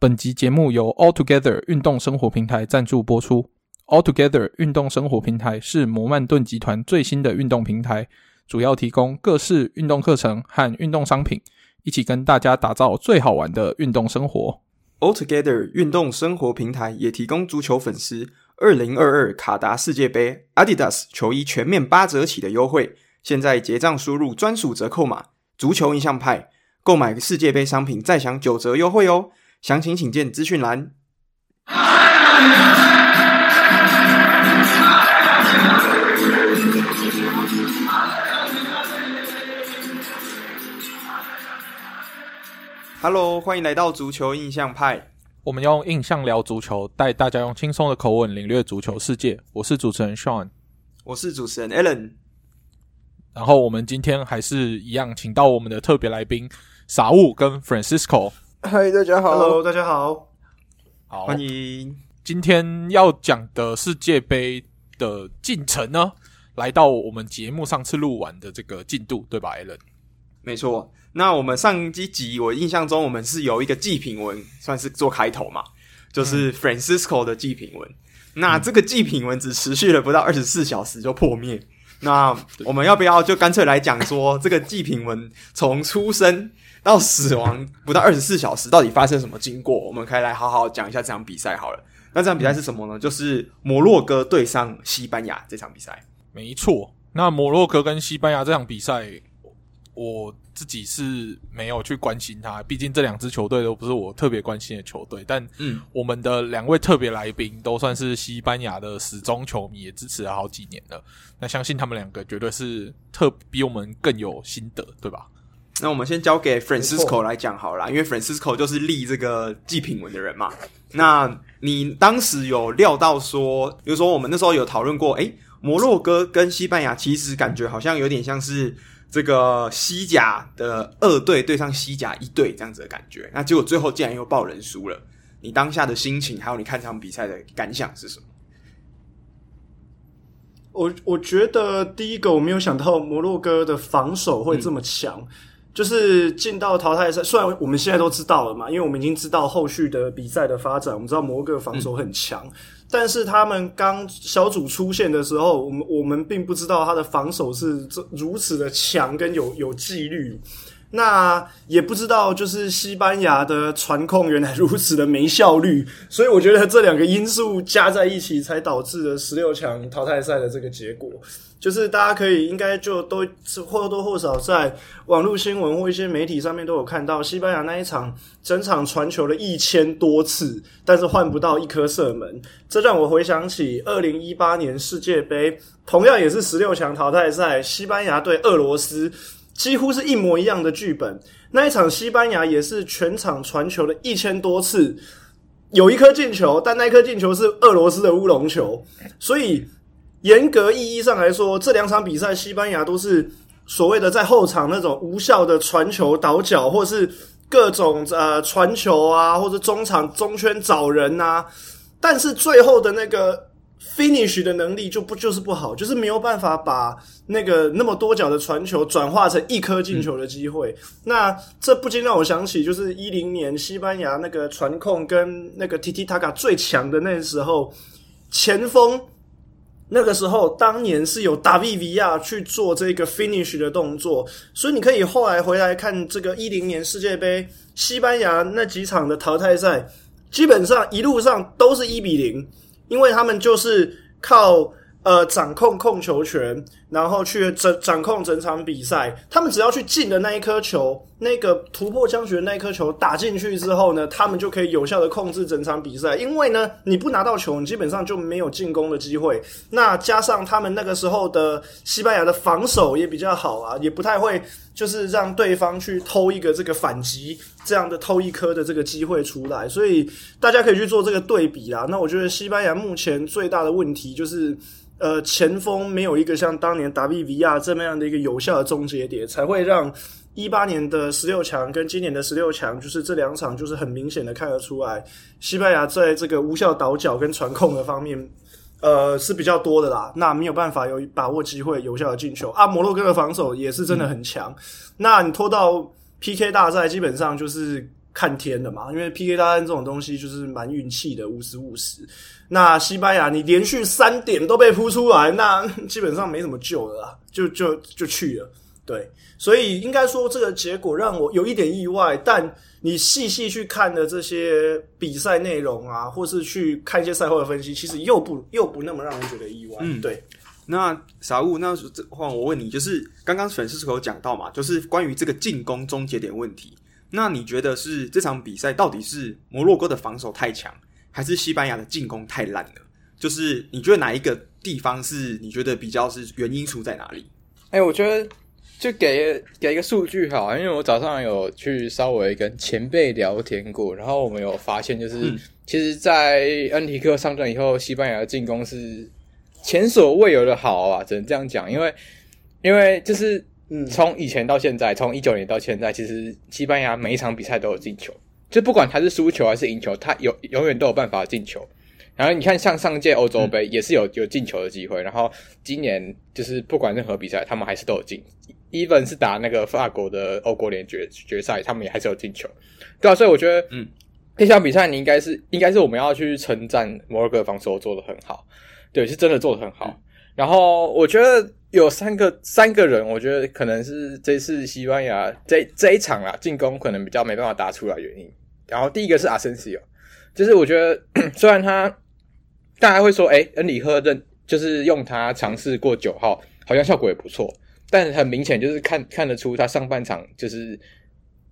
本集节目由 Altogether 运动生活平台赞助播出。Altogether 运动生活平台是摩曼顿集团最新的运动平台，主要提供各式运动课程和运动商品，一起跟大家打造最好玩的运动生活。Altogether 运动生活平台也提供足球粉丝二零二二卡达世界杯 Adidas 球衣全面八折起的优惠，现在结账输入专属折扣码“足球印象派”，购买世界杯商品再享九折优惠哦。详情请见资讯栏。Hello，欢迎来到足球印象派。我们用印象聊足球，带大家用轻松的口吻领略足球世界。我是主持人 Sean，我是主持人 Alan。然后我们今天还是一样，请到我们的特别来宾傻物跟 Francisco。嗨，大家好，Hello，大家好，好，欢迎。今天要讲的世界杯的进程呢，来到我们节目上次录完的这个进度，对吧，Alan？没错。那我们上一集，我印象中我们是有一个祭品文，算是做开头嘛，就是 Francisco 的祭品文。嗯、那这个祭品文只持续了不到二十四小时就破灭。那 我们要不要就干脆来讲说，这个祭品文从出生到死亡不到二十四小时，到底发生什么经过？我们可以来好好讲一下这场比赛好了。那这场比赛是什么呢？就是摩洛哥对上西班牙这场比赛。没错，那摩洛哥跟西班牙这场比赛，我自己是没有去关心它，毕竟这两支球队都不是我特别关心的球队。但嗯，我们的两位特别来宾都算是西班牙的始终球迷，也支持了好几年了。那相信他们两个绝对是特比我们更有心得，对吧？那我们先交给 Francisco 来讲好了，因为 Francisco 就是立这个祭品文的人嘛。那你当时有料到说，比如说我们那时候有讨论过，诶，摩洛哥跟西班牙其实感觉好像有点像是这个西甲的二队对上西甲一队这样子的感觉。那结果最后竟然又爆人输了，你当下的心情还有你看这场比赛的感想是什么？我我觉得第一个我没有想到摩洛哥的防守会这么强。嗯就是进到淘汰赛，虽然我们现在都知道了嘛，因为我们已经知道后续的比赛的发展，我们知道摩洛哥防守很强，嗯，但是他们刚小组出现的时候，我们我们并不知道他的防守是这如此的强跟有有纪律，那也不知道就是西班牙的传控原来如此的没效率，所以我觉得这两个因素加在一起，才导致了十六强淘汰赛的这个结果。就是大家可以应该就都或多或少在网络新闻或一些媒体上面都有看到，西班牙那一场整场传球了一千多次，但是换不到一颗射门。这让我回想起二零一八年世界杯，同样也是十六强淘汰赛，西班牙对俄罗斯，几乎是一模一样的剧本。那一场西班牙也是全场传球了一千多次，有一颗进球，但那颗进球是俄罗斯的乌龙球，所以。严格意义上来说，这两场比赛，西班牙都是所谓的在后场那种无效的传球倒脚，或是各种呃传球啊，或者中场中圈找人呐。但是最后的那个 finish 的能力就不就是不好，就是没有办法把那个那么多脚的传球转化成一颗进球的机会。那这不禁让我想起，就是一零年西班牙那个传控跟那个 Tiki Taka 最强的那时候，前锋。那个时候，当年是有达维维亚去做这个 finish 的动作，所以你可以后来回来看这个一零年世界杯，西班牙那几场的淘汰赛，基本上一路上都是一比零，因为他们就是靠。呃，掌控控球权，然后去掌掌控整场比赛。他们只要去进的那一颗球，那个突破僵局的那一颗球打进去之后呢，他们就可以有效的控制整场比赛。因为呢，你不拿到球，你基本上就没有进攻的机会。那加上他们那个时候的西班牙的防守也比较好啊，也不太会就是让对方去偷一个这个反击这样的偷一颗的这个机会出来。所以大家可以去做这个对比啦。那我觉得西班牙目前最大的问题就是。呃，前锋没有一个像当年达比维亚这么样的一个有效的终结点，才会让一八年的十六强跟今年的十六强，就是这两场就是很明显的看得出来，西班牙在这个无效倒脚跟传控的方面，呃是比较多的啦。那没有办法有把握机会有效的进球啊。摩洛哥的防守也是真的很强。那你拖到 PK 大赛，基本上就是看天的嘛，因为 PK 大战这种东西就是蛮运气的，五十五十。那西班牙你连续三点都被扑出来，那 基本上没什么救了啦，就就就去了。对，所以应该说这个结果让我有一点意外，但你细细去看的这些比赛内容啊，或是去看一些赛后的分析，其实又不又不那么让人觉得意外。嗯，对。那傻物，那这话我问你，就是刚刚粉丝是有讲到嘛，就是关于这个进攻终结点问题。那你觉得是这场比赛到底是摩洛哥的防守太强，还是西班牙的进攻太烂了？就是你觉得哪一个地方是你觉得比较是原因出在哪里？哎、欸，我觉得就给给一个数据好，因为我早上有去稍微跟前辈聊天过，然后我们有发现，就是、嗯、其实，在恩提克上阵以后，西班牙的进攻是前所未有的好啊，只能这样讲，因为因为就是。嗯，从以前到现在，从一九年到现在，其实西班牙每一场比赛都有进球，就不管他是输球还是赢球，他有永远都有办法进球。然后你看，像上届欧洲杯也是有有进球的机会，然后今年就是不管任何比赛，他们还是都有进。even 是打那个法国的欧国联决决赛，他们也还是有进球。对啊，所以我觉得，嗯，这场比赛你应该是应该是我们要去称赞摩洛哥防守做得很好，对，是真的做得很好。嗯、然后我觉得。有三个三个人，我觉得可能是这次西班牙这这一场啊进攻可能比较没办法打出来原因。然后第一个是阿森西奥，就是我觉得 虽然他大家会说，诶恩里赫认就是用他尝试过九号，好像效果也不错，但很明显就是看看得出他上半场就是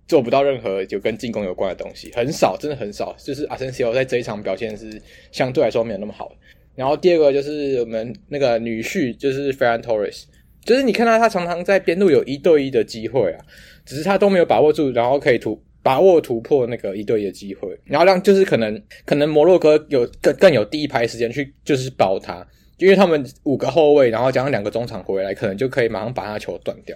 做不到任何就跟进攻有关的东西，很少，真的很少。就是阿森西奥在这一场表现是相对来说没有那么好。然后第二个就是我们那个女婿，就是 Ferran Torres，就是你看到他常常在边路有一对一的机会啊，只是他都没有把握住，然后可以突把握突破那个一对一的机会，然后让就是可能可能摩洛哥有更更有第一排时间去就是保他，因为他们五个后卫，然后加上两个中场回来，可能就可以马上把他球断掉。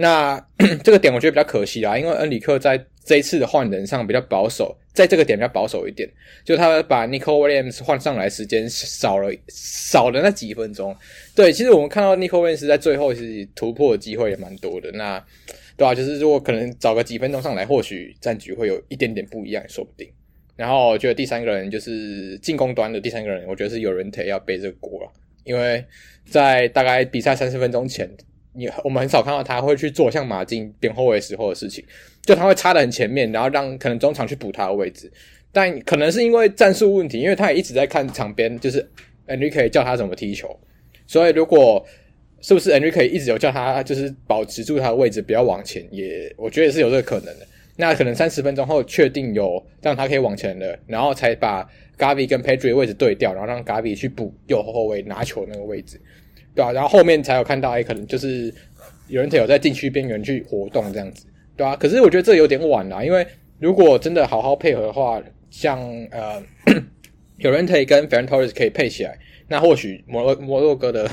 那 这个点我觉得比较可惜啦，因为恩里克在这一次的换人上比较保守。在这个点比较保守一点，就他把 Nicole Williams 换上来时间少了少了那几分钟。对，其实我们看到 Nico Williams 在最后其实突破的机会也蛮多的。那对啊，就是如果可能找个几分钟上来，或许战局会有一点点不一样，说不定。然后我觉得第三个人就是进攻端的第三个人，我觉得是有人得要背这个锅了，因为在大概比赛三十分钟前，你我们很少看到他会去做像马竞边后卫时候的事情。就他会插的很前面，然后让可能中场去补他的位置，但可能是因为战术问题，因为他也一直在看场边，就是 Enrique 叫他怎么踢球，所以如果是不是 Enrique 一直有叫他就是保持住他的位置，不要往前，也我觉得也是有这个可能的。那可能三十分钟后确定有让他可以往前的，然后才把 Gavi 跟 Pedri 的位置对调，然后让 Gavi 去补右后卫拿球那个位置，对、啊？然后后面才有看到，哎，可能就是有人有在禁区边缘去活动这样子。对啊，可是我觉得这有点晚了，因为如果真的好好配合的话，像呃 有人可以跟 Fern Torres 可以配起来，那或许摩洛摩洛哥的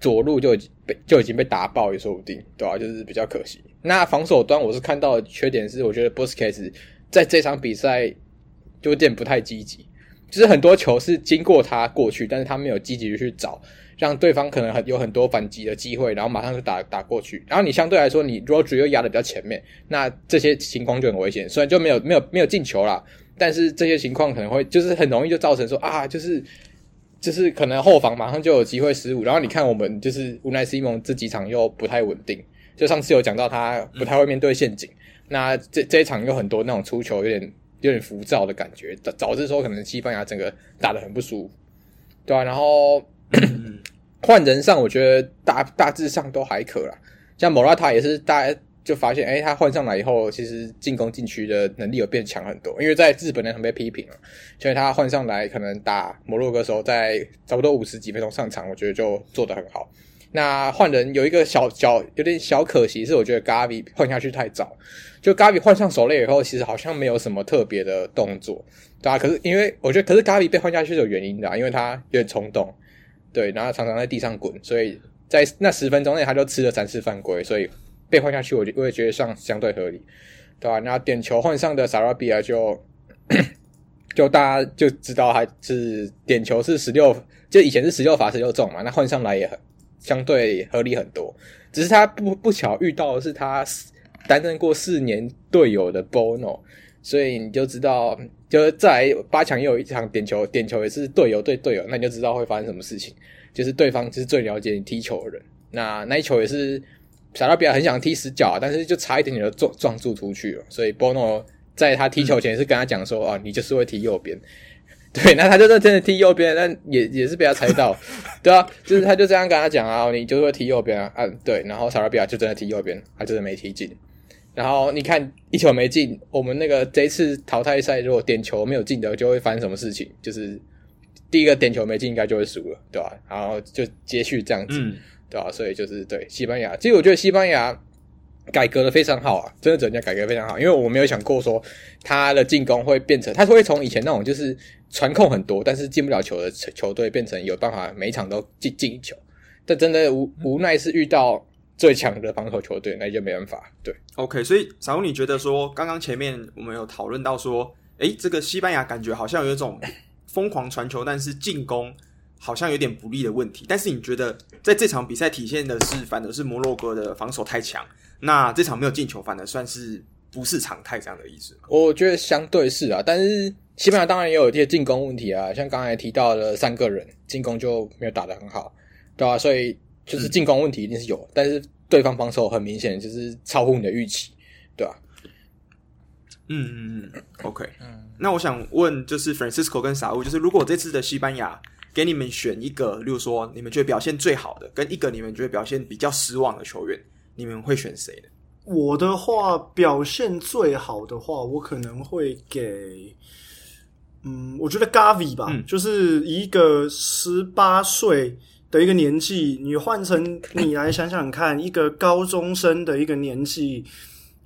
左路就已经被就已经被打爆也说不定，对啊，就是比较可惜。那防守端我是看到的缺点是，我觉得 Busquets 在这场比赛就有点不太积极，就是很多球是经过他过去，但是他没有积极去找。让对方可能很有很多反击的机会，然后马上就打打过去。然后你相对来说，你 Rodri 又压的比较前面，那这些情况就很危险。虽然就没有没有没有进球啦，但是这些情况可能会就是很容易就造成说啊，就是就是可能后防马上就有机会失误。然后你看我们就是 Unai Simon 这几场又不太稳定，就上次有讲到他不太会面对陷阱，那这这一场有很多那种出球有点有点浮躁的感觉，导导致说可能西班牙整个打得很不舒服，对啊，然后。换人上，我觉得大大致上都还可啦。像莫拉塔也是，大家就发现，诶他换上来以后，其实进攻禁区的能力有变强很多。因为在日本人很被批评了，所以他换上来可能打摩洛哥时候，在差不多五十几分钟上场，我觉得就做得很好。那换人有一个小小有点小可惜，是我觉得 Gavi 换下去太早。就 Gavi 换上守垒以后，其实好像没有什么特别的动作，对啊，可是因为我觉得，可是 Gavi 被换下去是有原因的，因为他有点冲动。对，然后常常在地上滚，所以在那十分钟内他就吃了三次犯规，所以被换下去，我就我也觉得上相对合理，对吧？然后点球换上的萨拉比亚就就大家就知道他是点球是十六，就以前是十六罚十六中嘛，那换上来也很相对合理很多，只是他不不巧遇到的是他担任过四年队友的 Bono，所以你就知道，就是再八强又有一场点球，点球也是队友对队友，那你就知道会发生什么事情。就是对方就是最了解你踢球的人，那那一球也是萨拉比亚很想踢死角，但是就差一点点就撞撞柱出去了。所以波诺在他踢球前是跟他讲说：“啊、嗯哦，你就是会踢右边。”对，那他就真的踢右边，但也 也是被他猜到，对啊，就是他就这样跟他讲啊，你就会踢右边啊，嗯，对，然后萨拉比亚就真的踢右边，他真的没踢进。然后你看一球没进，我们那个这一次淘汰赛如果点球没有进的，就会发生什么事情？就是第一个点球没进，应该就会输了，对吧？然后就接续这样子，嗯、对吧？所以就是对西班牙，其实我觉得西班牙。改革的非常好啊，真的，人家改革非常好，因为我没有想过说他的进攻会变成，他会从以前那种就是传控很多，但是进不了球的球队，变成有办法每一场都进进一球。但真的无无奈是遇到最强的防守球队，那就没办法。对，OK，所以小吴，你觉得说刚刚前面我们有讨论到说，诶，这个西班牙感觉好像有一种疯狂传球，但是进攻好像有点不利的问题。但是你觉得在这场比赛体现的是，反而是摩洛哥的防守太强？那这场没有进球，反而算是不是常态这样的意思？我觉得相对是啊，但是西班牙当然也有一些进攻问题啊，像刚才提到的三个人进攻就没有打得很好，对吧、啊？所以就是进攻问题一定是有，嗯、但是对方防守很明显就是超乎你的预期，对吧、啊？嗯嗯嗯，OK，嗯，那我想问就是 Francisco 跟傻乌，就是如果这次的西班牙给你们选一个，例如说你们觉得表现最好的，跟一个你们觉得表现比较失望的球员。你们会选谁呢？我的话，表现最好的话，我可能会给，嗯，我觉得 Gavi 吧，嗯、就是一个十八岁的一个年纪，你换成你来想想看，一个高中生的一个年纪，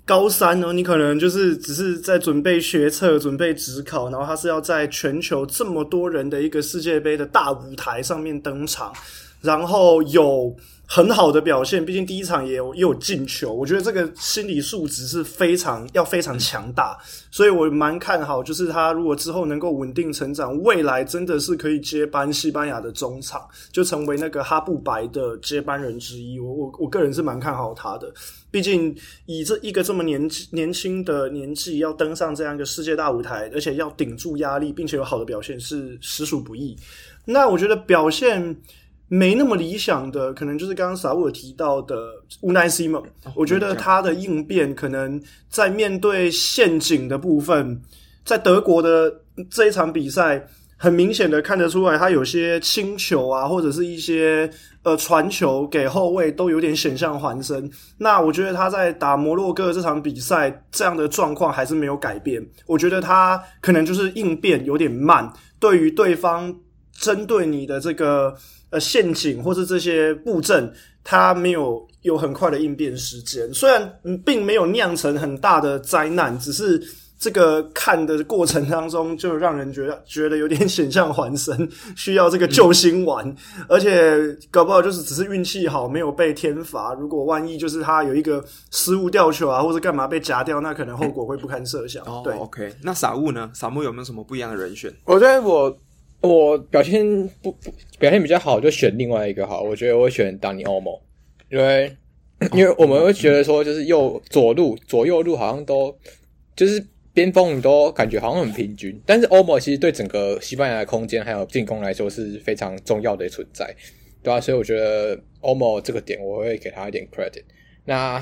高三呢，你可能就是只是在准备学测、准备职考，然后他是要在全球这么多人的一个世界杯的大舞台上面登场，然后有。很好的表现，毕竟第一场也有也有进球，我觉得这个心理素质是非常要非常强大，所以我蛮看好，就是他如果之后能够稳定成长，未来真的是可以接班西班牙的中场，就成为那个哈布白的接班人之一。我我我个人是蛮看好他的，毕竟以这一个这么年年轻的年纪要登上这样一个世界大舞台，而且要顶住压力，并且有好的表现是实属不易。那我觉得表现。没那么理想的，可能就是刚刚萨乌尔提到的乌奈西蒙。我觉得他的应变可能在面对陷阱的部分，在德国的这一场比赛，很明显的看得出来，他有些轻球啊，或者是一些呃传球给后卫都有点险象环生。那我觉得他在打摩洛哥这场比赛，这样的状况还是没有改变。我觉得他可能就是应变有点慢，对于对方针对你的这个。呃，陷阱或是这些布阵，它没有有很快的应变时间。虽然并没有酿成很大的灾难，只是这个看的过程当中，就让人觉得 觉得有点险象环生，需要这个救心丸。嗯、而且搞不好就是只是运气好，没有被天罚。如果万一就是他有一个失误掉球啊，或者干嘛被夹掉，那可能后果会不堪设想。哦、对，OK。那傻物呢？傻木有没有什么不一样的人选？我觉得我。我表现不不表现比较好，就选另外一个好。我觉得我会选丹尼欧莫，因为因为我们会觉得说，就是右左路左右路好像都就是边锋都感觉好像很平均，但是欧莫其实对整个西班牙的空间还有进攻来说是非常重要的存在，对吧、啊？所以我觉得欧莫这个点我会给他一点 credit。那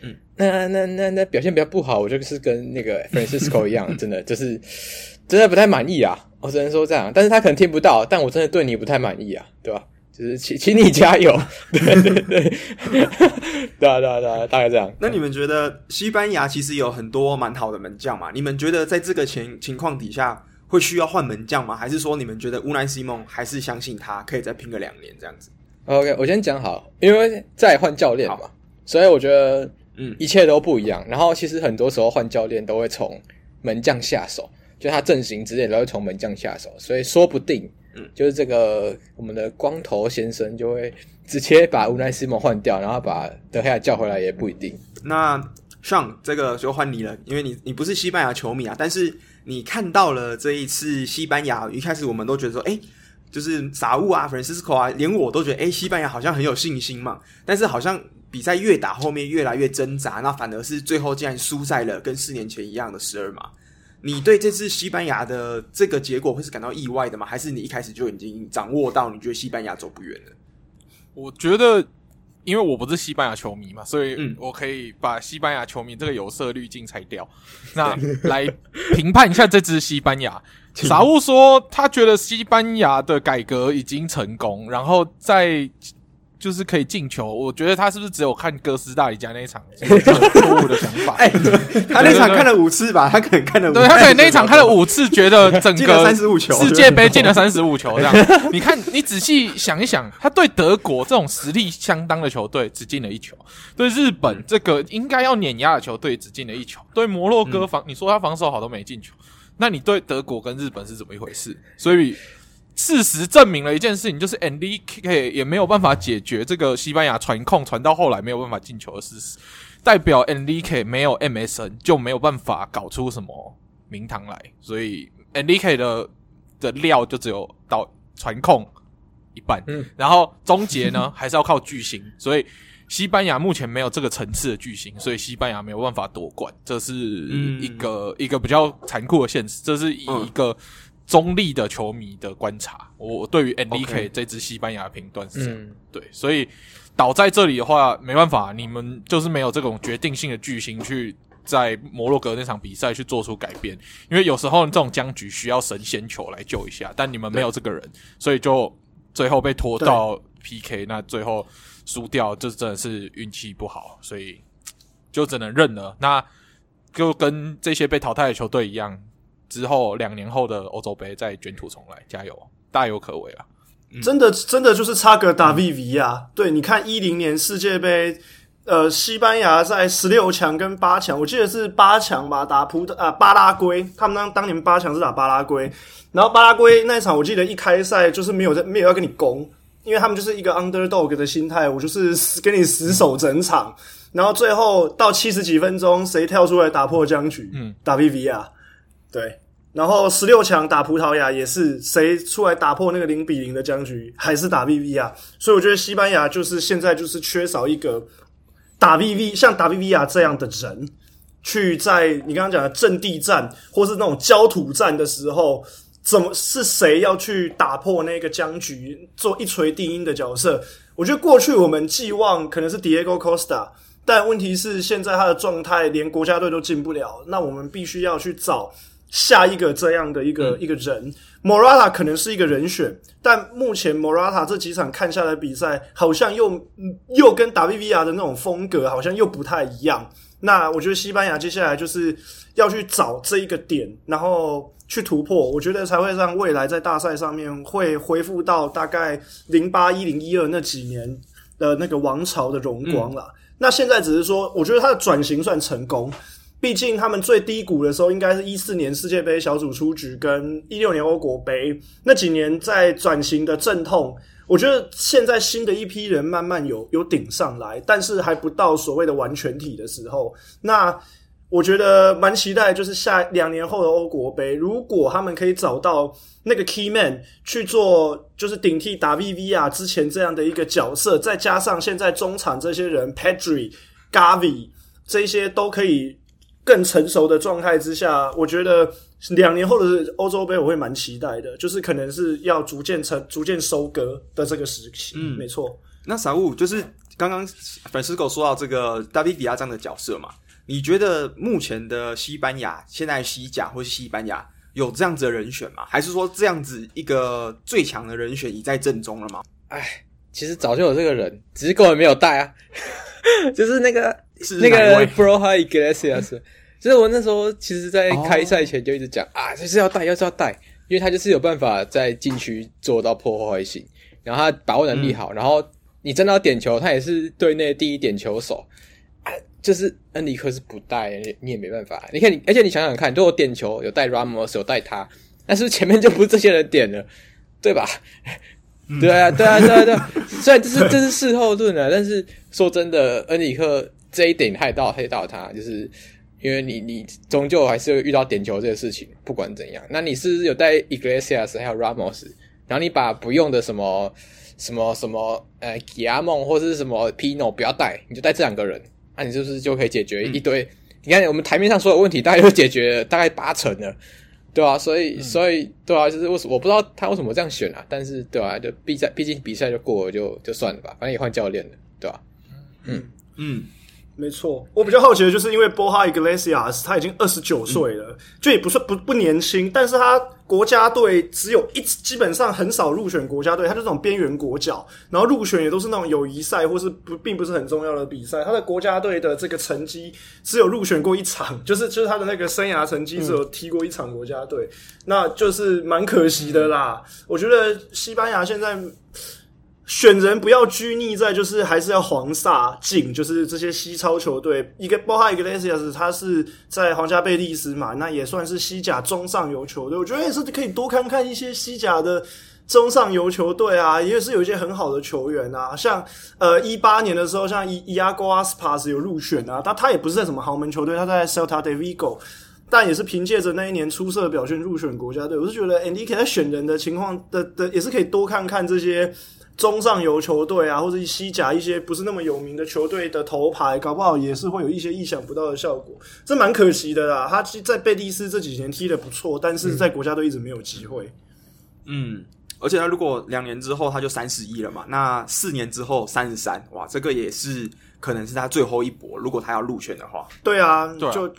嗯，那那那那表现比较不好，我就是跟那个 Francisco 一样，真的就是真的不太满意啊。我只能说这样，但是他可能听不到，但我真的对你不太满意啊，对吧？就是请请你加油，对对对，对啊对啊对啊，大概这样。那你们觉得西班牙其实有很多蛮好的门将嘛？你们觉得在这个情情况底下会需要换门将吗？还是说你们觉得乌奈西蒙还是相信他可以再拼个两年这样子？OK，我先讲好，因为再换教练嘛，好所以我觉得嗯一切都不一样。嗯、然后其实很多时候换教练都会从门将下手。就他阵型之类都会从门将下手，所以说不定，嗯，就是这个我们的光头先生就会直接把乌奈西蒙换掉，然后把德黑亚叫回来也不一定。那上这个就换你了，因为你你不是西班牙球迷啊，但是你看到了这一次西班牙，一开始我们都觉得说，哎，就是杂物啊、Francisco 啊，连我都觉得，哎，西班牙好像很有信心嘛。但是好像比赛越打后面越来越挣扎，那反而是最后竟然输在了跟四年前一样的十二码。你对这次西班牙的这个结果会是感到意外的吗？还是你一开始就已经掌握到，你觉得西班牙走不远了？我觉得，因为我不是西班牙球迷嘛，所以我可以把西班牙球迷这个有色滤镜拆掉，那来评判一下这支西班牙。傻物说，他觉得西班牙的改革已经成功，然后在。就是可以进球，我觉得他是不是只有看哥斯达黎加那一场错误的想法？哎、欸，他那场看了五次吧，他可能看了五次，对他可能那一场看了五次，觉得整个三十五球世界杯进了三十五球这样。你看，你仔细想一想，他对德国这种实力相当的球队只进了一球，对日本这个应该要碾压的球队只进了一球，对摩洛哥防，你说他防守好都没进球，那你对德国跟日本是怎么一回事？所以。事实证明了一件事情，就是 Enrique 也没有办法解决这个西班牙传控传到后来没有办法进球的事实，代表 Enrique 没有 MSN 就没有办法搞出什么名堂来，所以 Enrique 的的料就只有到传控一半，嗯，然后终结呢 还是要靠巨星，所以西班牙目前没有这个层次的巨星，所以西班牙没有办法夺冠，这是一个、嗯、一个比较残酷的现实，这是以一个。嗯中立的球迷的观察，我对于 Enrique 这支西班牙的评断是这样，嗯，对，所以倒在这里的话，没办法，你们就是没有这种决定性的巨星去在摩洛哥那场比赛去做出改变，因为有时候这种僵局需要神仙球来救一下，但你们没有这个人，所以就最后被拖到 PK，那最后输掉，就真的是运气不好，所以就只能认了，那就跟这些被淘汰的球队一样。之后两年后的欧洲杯再卷土重来，加油，大有可为啊！嗯、真的，真的就是差个打 V V 啊！对，你看一零年世界杯，呃，西班牙在十六强跟八强，我记得是八强吧，打葡萄啊巴拉圭，他们当当年八强是打巴拉圭，然后巴拉圭那一场我记得一开赛就是没有在没有要跟你攻，因为他们就是一个 underdog 的心态，我就是跟你死守整场，然后最后到七十几分钟，谁跳出来打破僵局？嗯，打 V V 啊，对。然后十六强打葡萄牙也是谁出来打破那个零比零的僵局，还是打 VV 啊？所以我觉得西班牙就是现在就是缺少一个打 VV 像打 VV 啊这样的人，去在你刚刚讲的阵地战或是那种焦土战的时候，怎么是谁要去打破那个僵局，做一锤定音的角色？我觉得过去我们寄望可能是 Diego Costa，但问题是现在他的状态连国家队都进不了，那我们必须要去找。下一个这样的一个、嗯、一个人，Morata 可能是一个人选，但目前 Morata 这几场看下来比赛，好像又又跟达维维亚的那种风格好像又不太一样。那我觉得西班牙接下来就是要去找这一个点，然后去突破，我觉得才会让未来在大赛上面会恢复到大概零八一零一二那几年的那个王朝的荣光了。嗯、那现在只是说，我觉得他的转型算成功。毕竟他们最低谷的时候，应该是一四年世界杯小组出局，跟一六年欧国杯那几年在转型的阵痛。我觉得现在新的一批人慢慢有有顶上来，但是还不到所谓的完全体的时候。那我觉得蛮期待，就是下两年后的欧国杯，如果他们可以找到那个 key man 去做，就是顶替达维维亚之前这样的一个角色，再加上现在中场这些人，Pedri、Gavi 这些都可以。更成熟的状态之下，我觉得两年后的欧洲杯我会蛮期待的，就是可能是要逐渐成、逐渐收割的这个时期。嗯，没错。那傻物就是刚刚 Francisco 说到这个达维维亚这样的角色嘛？你觉得目前的西班牙，现在西甲或是西班牙有这样子的人选吗？还是说这样子一个最强的人选已在正中了吗？哎，其实早就有这个人，只是根本没有带啊，就是那个。是那个 Borja Iglesias，就是我那时候其实，在开赛前就一直讲、哦、啊，就是要带，要是要带，因为他就是有办法在禁区做到破坏性，然后他把握能力好，嗯、然后你真的要点球，他也是队内第一点球手，啊、就是恩里克是不带，你也没办法。你看你，而且你想想看，如果点球有带 Ramos，有带他，但是前面就不是这些人点了，对吧？嗯、对啊，对啊，对啊，对啊。虽然这是这是事后论啊，但是说真的，恩里克。这一点害到害到他，就是因为你你终究还是会遇到点球这个事情，不管怎样，那你是不是有带 Iglesias 还有 Ramos，然后你把不用的什么什么什么呃吉亚梦或者是什么 Pino 不要带，你就带这两个人，那、啊、你是不是就可以解决一堆你看我们台面上所有问题，大概都解决了大概八成了，对啊，所以，嗯、所以，对啊，就是为什我不知道他为什么这样选啊？但是，对啊，就比赛，毕竟比赛就过了就，就就算了吧，反正也换教练了，对吧、啊？嗯嗯。没错，我比较好奇的就是，因为 Borja Iglesias 他已经二十九岁了，就也不算不不年轻，但是他国家队只有一基本上很少入选国家队，他就这种边缘国脚，然后入选也都是那种友谊赛或是不并不是很重要的比赛，他的国家队的这个成绩只有入选过一场，就是就是他的那个生涯成绩只有踢过一场国家队，那就是蛮可惜的啦。我觉得西班牙现在。选人不要拘泥在，就是还是要黄萨进，就是这些西超球队。一个包括 Iglesias，他是在皇家贝蒂斯嘛，那也算是西甲中上游球队。我觉得也是可以多看看一些西甲的中上游球队啊，也是有一些很好的球员啊。像呃一八年的时候，像伊伊阿戈阿斯帕斯有入选啊，但他也不是在什么豪门球队，他在 Celta de Vigo，但也是凭借着那一年出色的表现入选国家队。我是觉得 Andi 在选人的情况的的也是可以多看看这些。中上游球队啊，或者西甲一些不是那么有名的球队的头牌，搞不好也是会有一些意想不到的效果，这蛮可惜的啦。他其在贝蒂斯这几年踢的不错，但是在国家队一直没有机会。嗯，而且他如果两年之后他就三十一了嘛，那四年之后三十三，哇，这个也是可能是他最后一搏。如果他要入选的话，对啊，对啊就。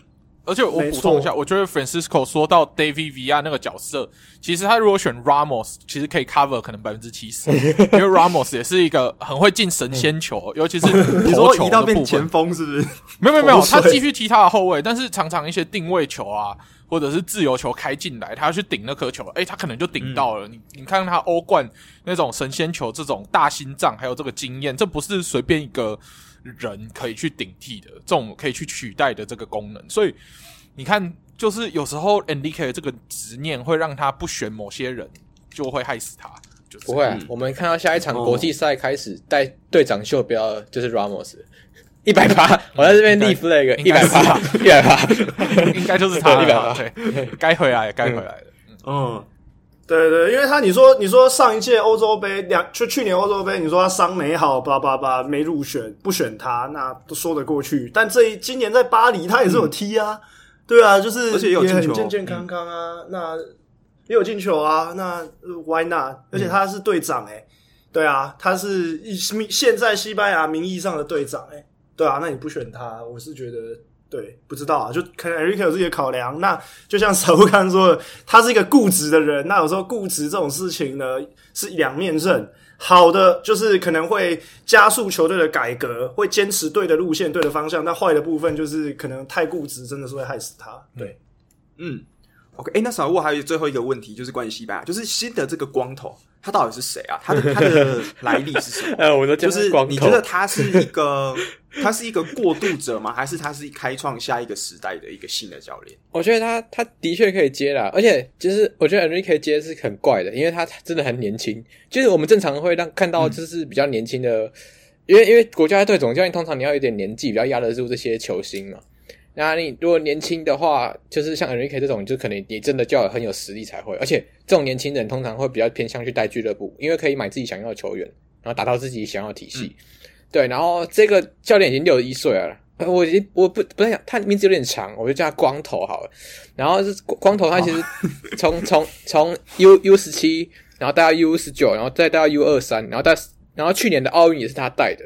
而且我补充一下，我觉得 Francisco 说到 David Villa 那个角色，其实他如果选 Ramos，其实可以 cover 可能百分之七十，因为 Ramos 也是一个很会进神仙球，尤其是 头球的部分。前锋是不是？没有没有没有，他继续踢他的后卫，但是常常一些定位球啊，或者是自由球开进来，他要去顶那颗球，诶，他可能就顶到了。你你看他欧冠那种神仙球，这种大心脏，还有这个经验，这不是随便一个。人可以去顶替的，这种可以去取代的这个功能，所以你看，就是有时候 Enrique 这个执念会让他不选某些人，就会害死他。就是、不会、啊，嗯、我们看到下一场国际赛开始带队长袖标就是 Ramos，一百八，我在这边立 flag 一百八，一百八，应该就是他一百八，对，该回来，该回来的，嗯。对对，因为他你说你说上一届欧洲杯两就去年欧洲杯，你说他伤没好，叭叭叭没入选，不选他，那都说得过去。但这一今年在巴黎，他也是有踢啊，嗯、对啊，就是而且也有进球，健健康康啊，嗯、那也有进球啊，那 Why not？而且他是队长诶、欸。嗯、对啊，他是现在西班牙名义上的队长诶、欸、对啊，那你不选他，我是觉得。对，不知道啊，就可能 Enrique 有自己的考量。那就像小吴刚说的，他是一个固执的人。那有时候固执这种事情呢，是两面刃。好的，就是可能会加速球队的改革，会坚持对的路线、对的方向。那坏的部分就是可能太固执，真的是会害死他。对，嗯，OK。诶，那小吴还有最后一个问题，就是关于西班牙，就是新的这个光头，他到底是谁啊？他的他的来历是什么？呃，就是你觉得他是一个？他是一个过渡者吗？还是他是开创下一个时代的一个新的教练？我觉得他他的确可以接啦，而且就是我觉得 Enrique 接是很怪的，因为他真的很年轻。就是我们正常会让看到就是比较年轻的，嗯、因为因为国家队总教练通常你要有点年纪，比较压得住这些球星嘛。那你如果年轻的话，就是像 Enrique 这种，就可能你真的就要很有实力才会。而且这种年轻人通常会比较偏向去带俱乐部，因为可以买自己想要的球员，然后达到自己想要的体系。嗯对，然后这个教练已经六十一岁了，我已经我不不太想，他名字有点长，我就叫他光头好了。然后是光头，他其实 从从从 U U 十七，然后带到 U 十九，然后再带到 U 二三，然后带然后去年的奥运也是他带的，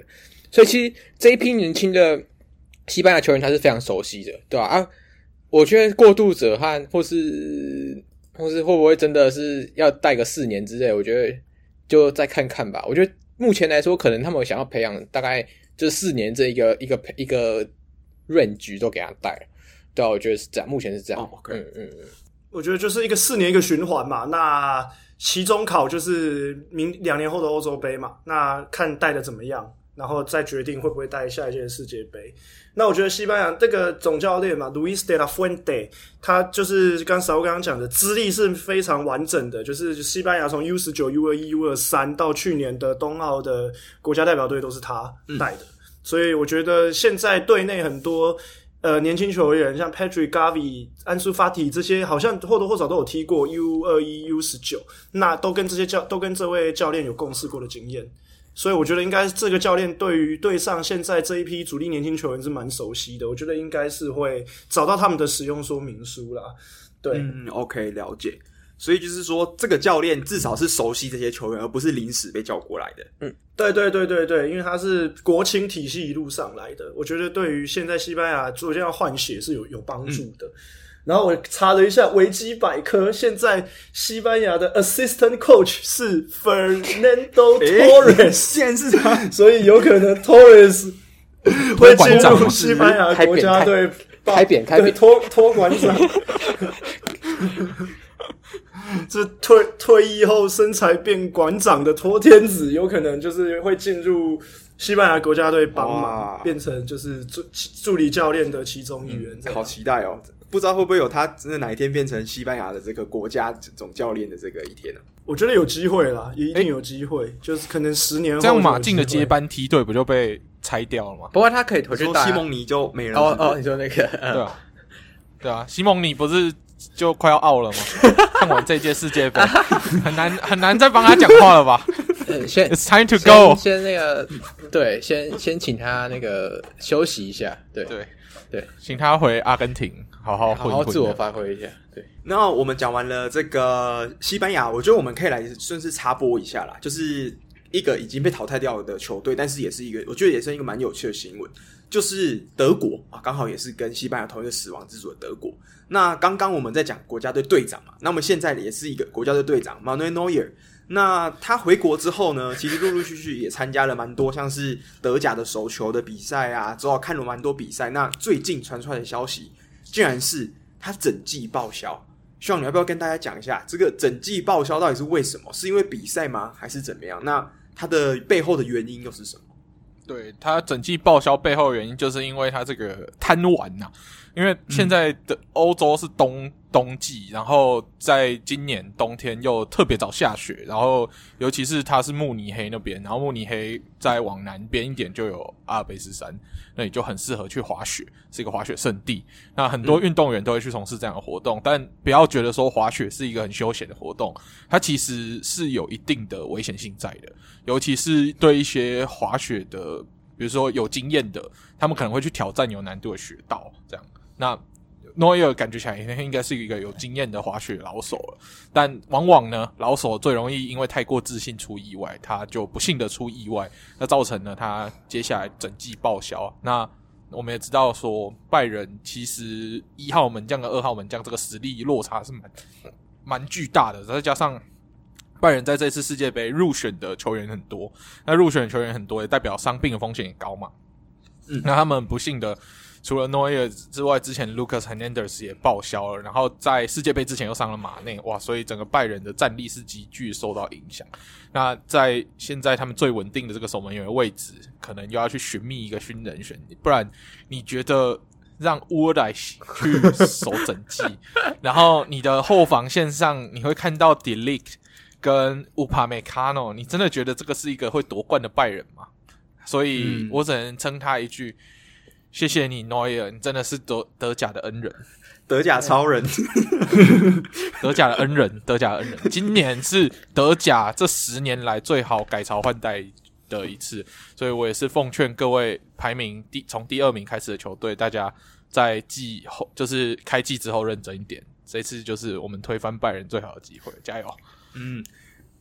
所以其实这一批年轻的西班牙球员他是非常熟悉的，对吧？啊，我觉得过渡者和或是或是会不会真的是要带个四年之类，我觉得就再看看吧。我觉得。目前来说，可能他们想要培养大概这四年这一个一个一个 range 都给他带了，对啊，我觉得是这样，目前是这样。Oh. 嗯嗯嗯，我觉得就是一个四年一个循环嘛。那期中考就是明两年后的欧洲杯嘛，那看带的怎么样。然后再决定会不会带下一届世界杯。那我觉得西班牙这个总教练嘛，Luis de la Fuente，他就是刚才我刚刚讲的资历是非常完整的，就是西班牙从 U 十九、U 二一、U 二三到去年的冬奥的国家代表队都是他带的。嗯、所以我觉得现在队内很多呃年轻球员，像 Patrick、Gavi、Ansu Fati 这些，好像或多或少都有踢过 U 二一、U 十九，那都跟这些教都跟这位教练有共事过的经验。所以我觉得应该这个教练对于对上现在这一批主力年轻球员是蛮熟悉的。我觉得应该是会找到他们的使用说明书啦。对，嗯，OK，了解。所以就是说，这个教练至少是熟悉这些球员，而不是临时被叫过来的。嗯，对对对对对，因为他是国青体系一路上来的，我觉得对于现在西班牙逐渐要换血是有有帮助的。嗯然后我查了一下维基百科，现在西班牙的 assistant coach 是 Fernando Torres，现在是他，所以有可能 Torres 会进入西班牙国家队，开扁开扁。托托馆长。这退退役后身材变馆长的托天子，有可能就是会进入西班牙国家队帮忙，变成就是助助理教练的其中一员。好期待哦！不知道会不会有他真的哪一天变成西班牙的这个国家总教练的这个一天呢？我觉得有机会啦，也一定有机会，欸、就是可能十年后这样马竞的接班梯队不就被拆掉了吗？不过他可以回去打西蒙尼就没人哦哦，你说那个 对啊对啊，西蒙尼不是就快要 out 了吗？看完这届世界杯，很难很难再帮他讲话了吧？先 It's time to go，先，先那个对，先先请他那个休息一下，对对对，请他回阿根廷。好好混混好好自我发挥一下，对。那我们讲完了这个西班牙，我觉得我们可以来顺势插播一下啦，就是一个已经被淘汰掉的球队，但是也是一个我觉得也是一个蛮有趣的新闻，就是德国啊，刚好也是跟西班牙同一个死亡之组的德国。那刚刚我们在讲国家队队长嘛，那么现在也是一个国家队队长 Manuel Neuer。那他回国之后呢，其实陆陆续续也参加了蛮多像是德甲的手球的比赛啊，之后看了蛮多比赛。那最近传出来的消息。竟然是他整季报销，希望你要不要跟大家讲一下这个整季报销到底是为什么？是因为比赛吗？还是怎么样？那他的背后的原因又是什么？对，他整季报销背后的原因，就是因为他这个贪玩呐、因为现在的欧洲是冬冬季，然后在今年冬天又特别早下雪，然后尤其是它是慕尼黑那边，然后慕尼黑再往南边一点就有阿尔卑斯山，那里就很适合去滑雪，是一个滑雪圣地。那很多运动员都会去从事这样的活动，但不要觉得说滑雪是一个很休闲的活动，它其实是有一定的危险性在的，尤其是对一些滑雪的，比如说有经验的，他们可能会去挑战有难度的雪道。那诺伊尔感觉起来应该是一个有经验的滑雪老手了，但往往呢，老手最容易因为太过自信出意外，他就不幸的出意外，那造成了他接下来整季报销。那我们也知道说，拜仁其实一号门将跟二号门将这个实力落差是蛮蛮巨大的，再加上拜仁在这次世界杯入选的球员很多，那入选的球员很多也代表伤病的风险也高嘛，嗯，那他们不幸的。除了诺伊尔之外，之前 Lucas Hernandez 也报销了，然后在世界杯之前又伤了马内，哇！所以整个拜仁的战力是急剧受到影响。那在现在他们最稳定的这个守门员的位置，可能又要去寻觅一个新人选，不然你觉得让乌尔代去守整季，然后你的后防线上你会看到 De Ligt 跟 Upamecano，你真的觉得这个是一个会夺冠的拜仁吗？所以我只能称他一句。谢谢你，诺伊尔，你真的是德德甲的恩人，德甲超人，德甲的恩人，德甲的恩人。今年是德甲这十年来最好改朝换代的一次，所以我也是奉劝各位排名第从第二名开始的球队，大家在季后就是开季之后认真一点，这次就是我们推翻拜仁最好的机会，加油！嗯，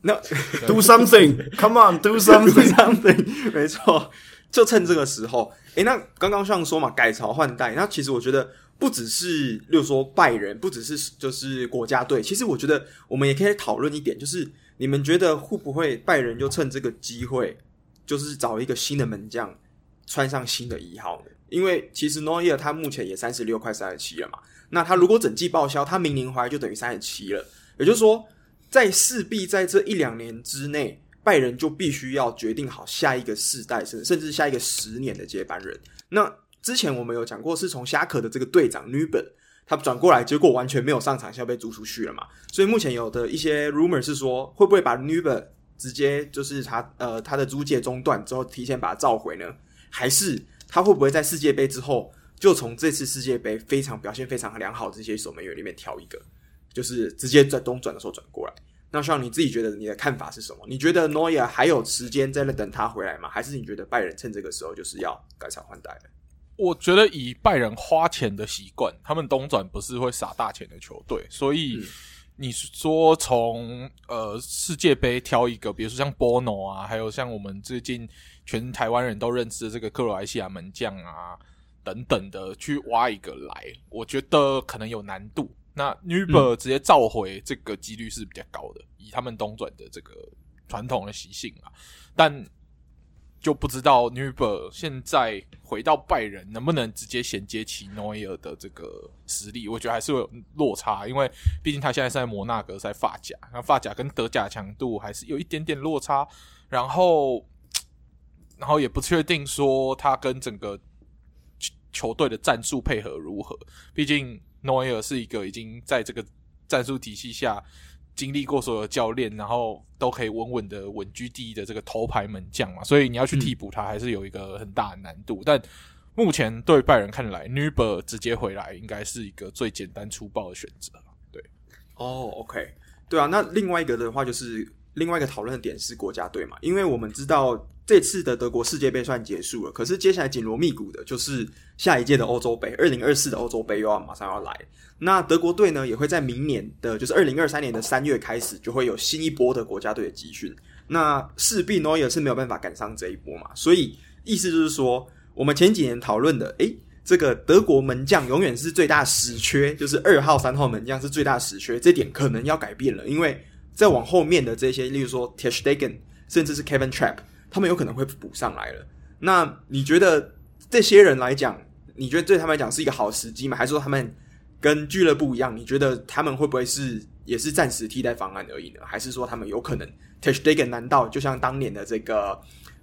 那 do something，come on，do something，, something 没错。就趁这个时候，诶，那刚刚像说嘛，改朝换代，那其实我觉得不只是，例如说拜仁，不只是就是国家队，其实我觉得我们也可以讨论一点，就是你们觉得会不会拜仁就趁这个机会，就是找一个新的门将，穿上新的一号呢？因为其实诺伊尔他目前也三十六快三十七了嘛，那他如果整季报销，他明年回来就等于三十七了，也就是说，在势必在这一两年之内。拜仁就必须要决定好下一个世代，甚甚至下一个十年的接班人。那之前我们有讲过，是从虾可的这个队长 n u b e r 他转过来，结果完全没有上场，现在被租出去了嘛。所以目前有的一些 rumor 是说，会不会把 n u b e r 直接就是他呃他的租借中断之后，提前把他召回呢？还是他会不会在世界杯之后，就从这次世界杯非常表现非常良好的这些守门员里面挑一个，就是直接在东转的时候转过来？那像你自己觉得你的看法是什么？你觉得诺亚还有时间在那等他回来吗？还是你觉得拜仁趁这个时候就是要改朝换代了？我觉得以拜仁花钱的习惯，他们东转不是会撒大钱的球队，所以你说从呃世界杯挑一个，比如说像波诺啊，还有像我们最近全台湾人都认识的这个克罗埃西亚门将啊等等的去挖一个来，我觉得可能有难度。那 Neuber 直接召回这个几率是比较高的，以他们东转的这个传统的习性啊，但就不知道 Neuber 现在回到拜仁能不能直接衔接起诺伊尔的这个实力？我觉得还是会有落差，因为毕竟他现在是在摩纳哥，在发甲，那发甲跟德甲强度还是有一点点落差，然后，然后也不确定说他跟整个球队的战术配合如何，毕竟。诺伊尔是一个已经在这个战术体系下经历过所有教练，然后都可以稳稳的稳居第一的这个头牌门将嘛，所以你要去替补他，还是有一个很大的难度。嗯、但目前对拜仁看来，Neuber 直接回来应该是一个最简单粗暴的选择。对，哦，OK，对啊。那另外一个的话，就是另外一个讨论的点是国家队嘛，因为我们知道。这次的德国世界杯算结束了，可是接下来紧锣密鼓的就是下一届的欧洲杯，二零二四的欧洲杯又要马上要来。那德国队呢，也会在明年的，就是二零二三年的三月开始，就会有新一波的国家队的集训。那势必诺伊尔是没有办法赶上这一波嘛，所以意思就是说，我们前几年讨论的，诶，这个德国门将永远是最大死缺，就是二号、三号门将是最大死缺，这点可能要改变了，因为再往后面的这些，例如说 ter Stegen，甚至是 Kevin Trap。他们有可能会补上来了。那你觉得这些人来讲，你觉得对他们来讲是一个好时机吗？还是说他们跟俱乐部一样？你觉得他们会不会是也是暂时替代方案而已呢？还是说他们有可能 ter Stegen 难道就像当年的这个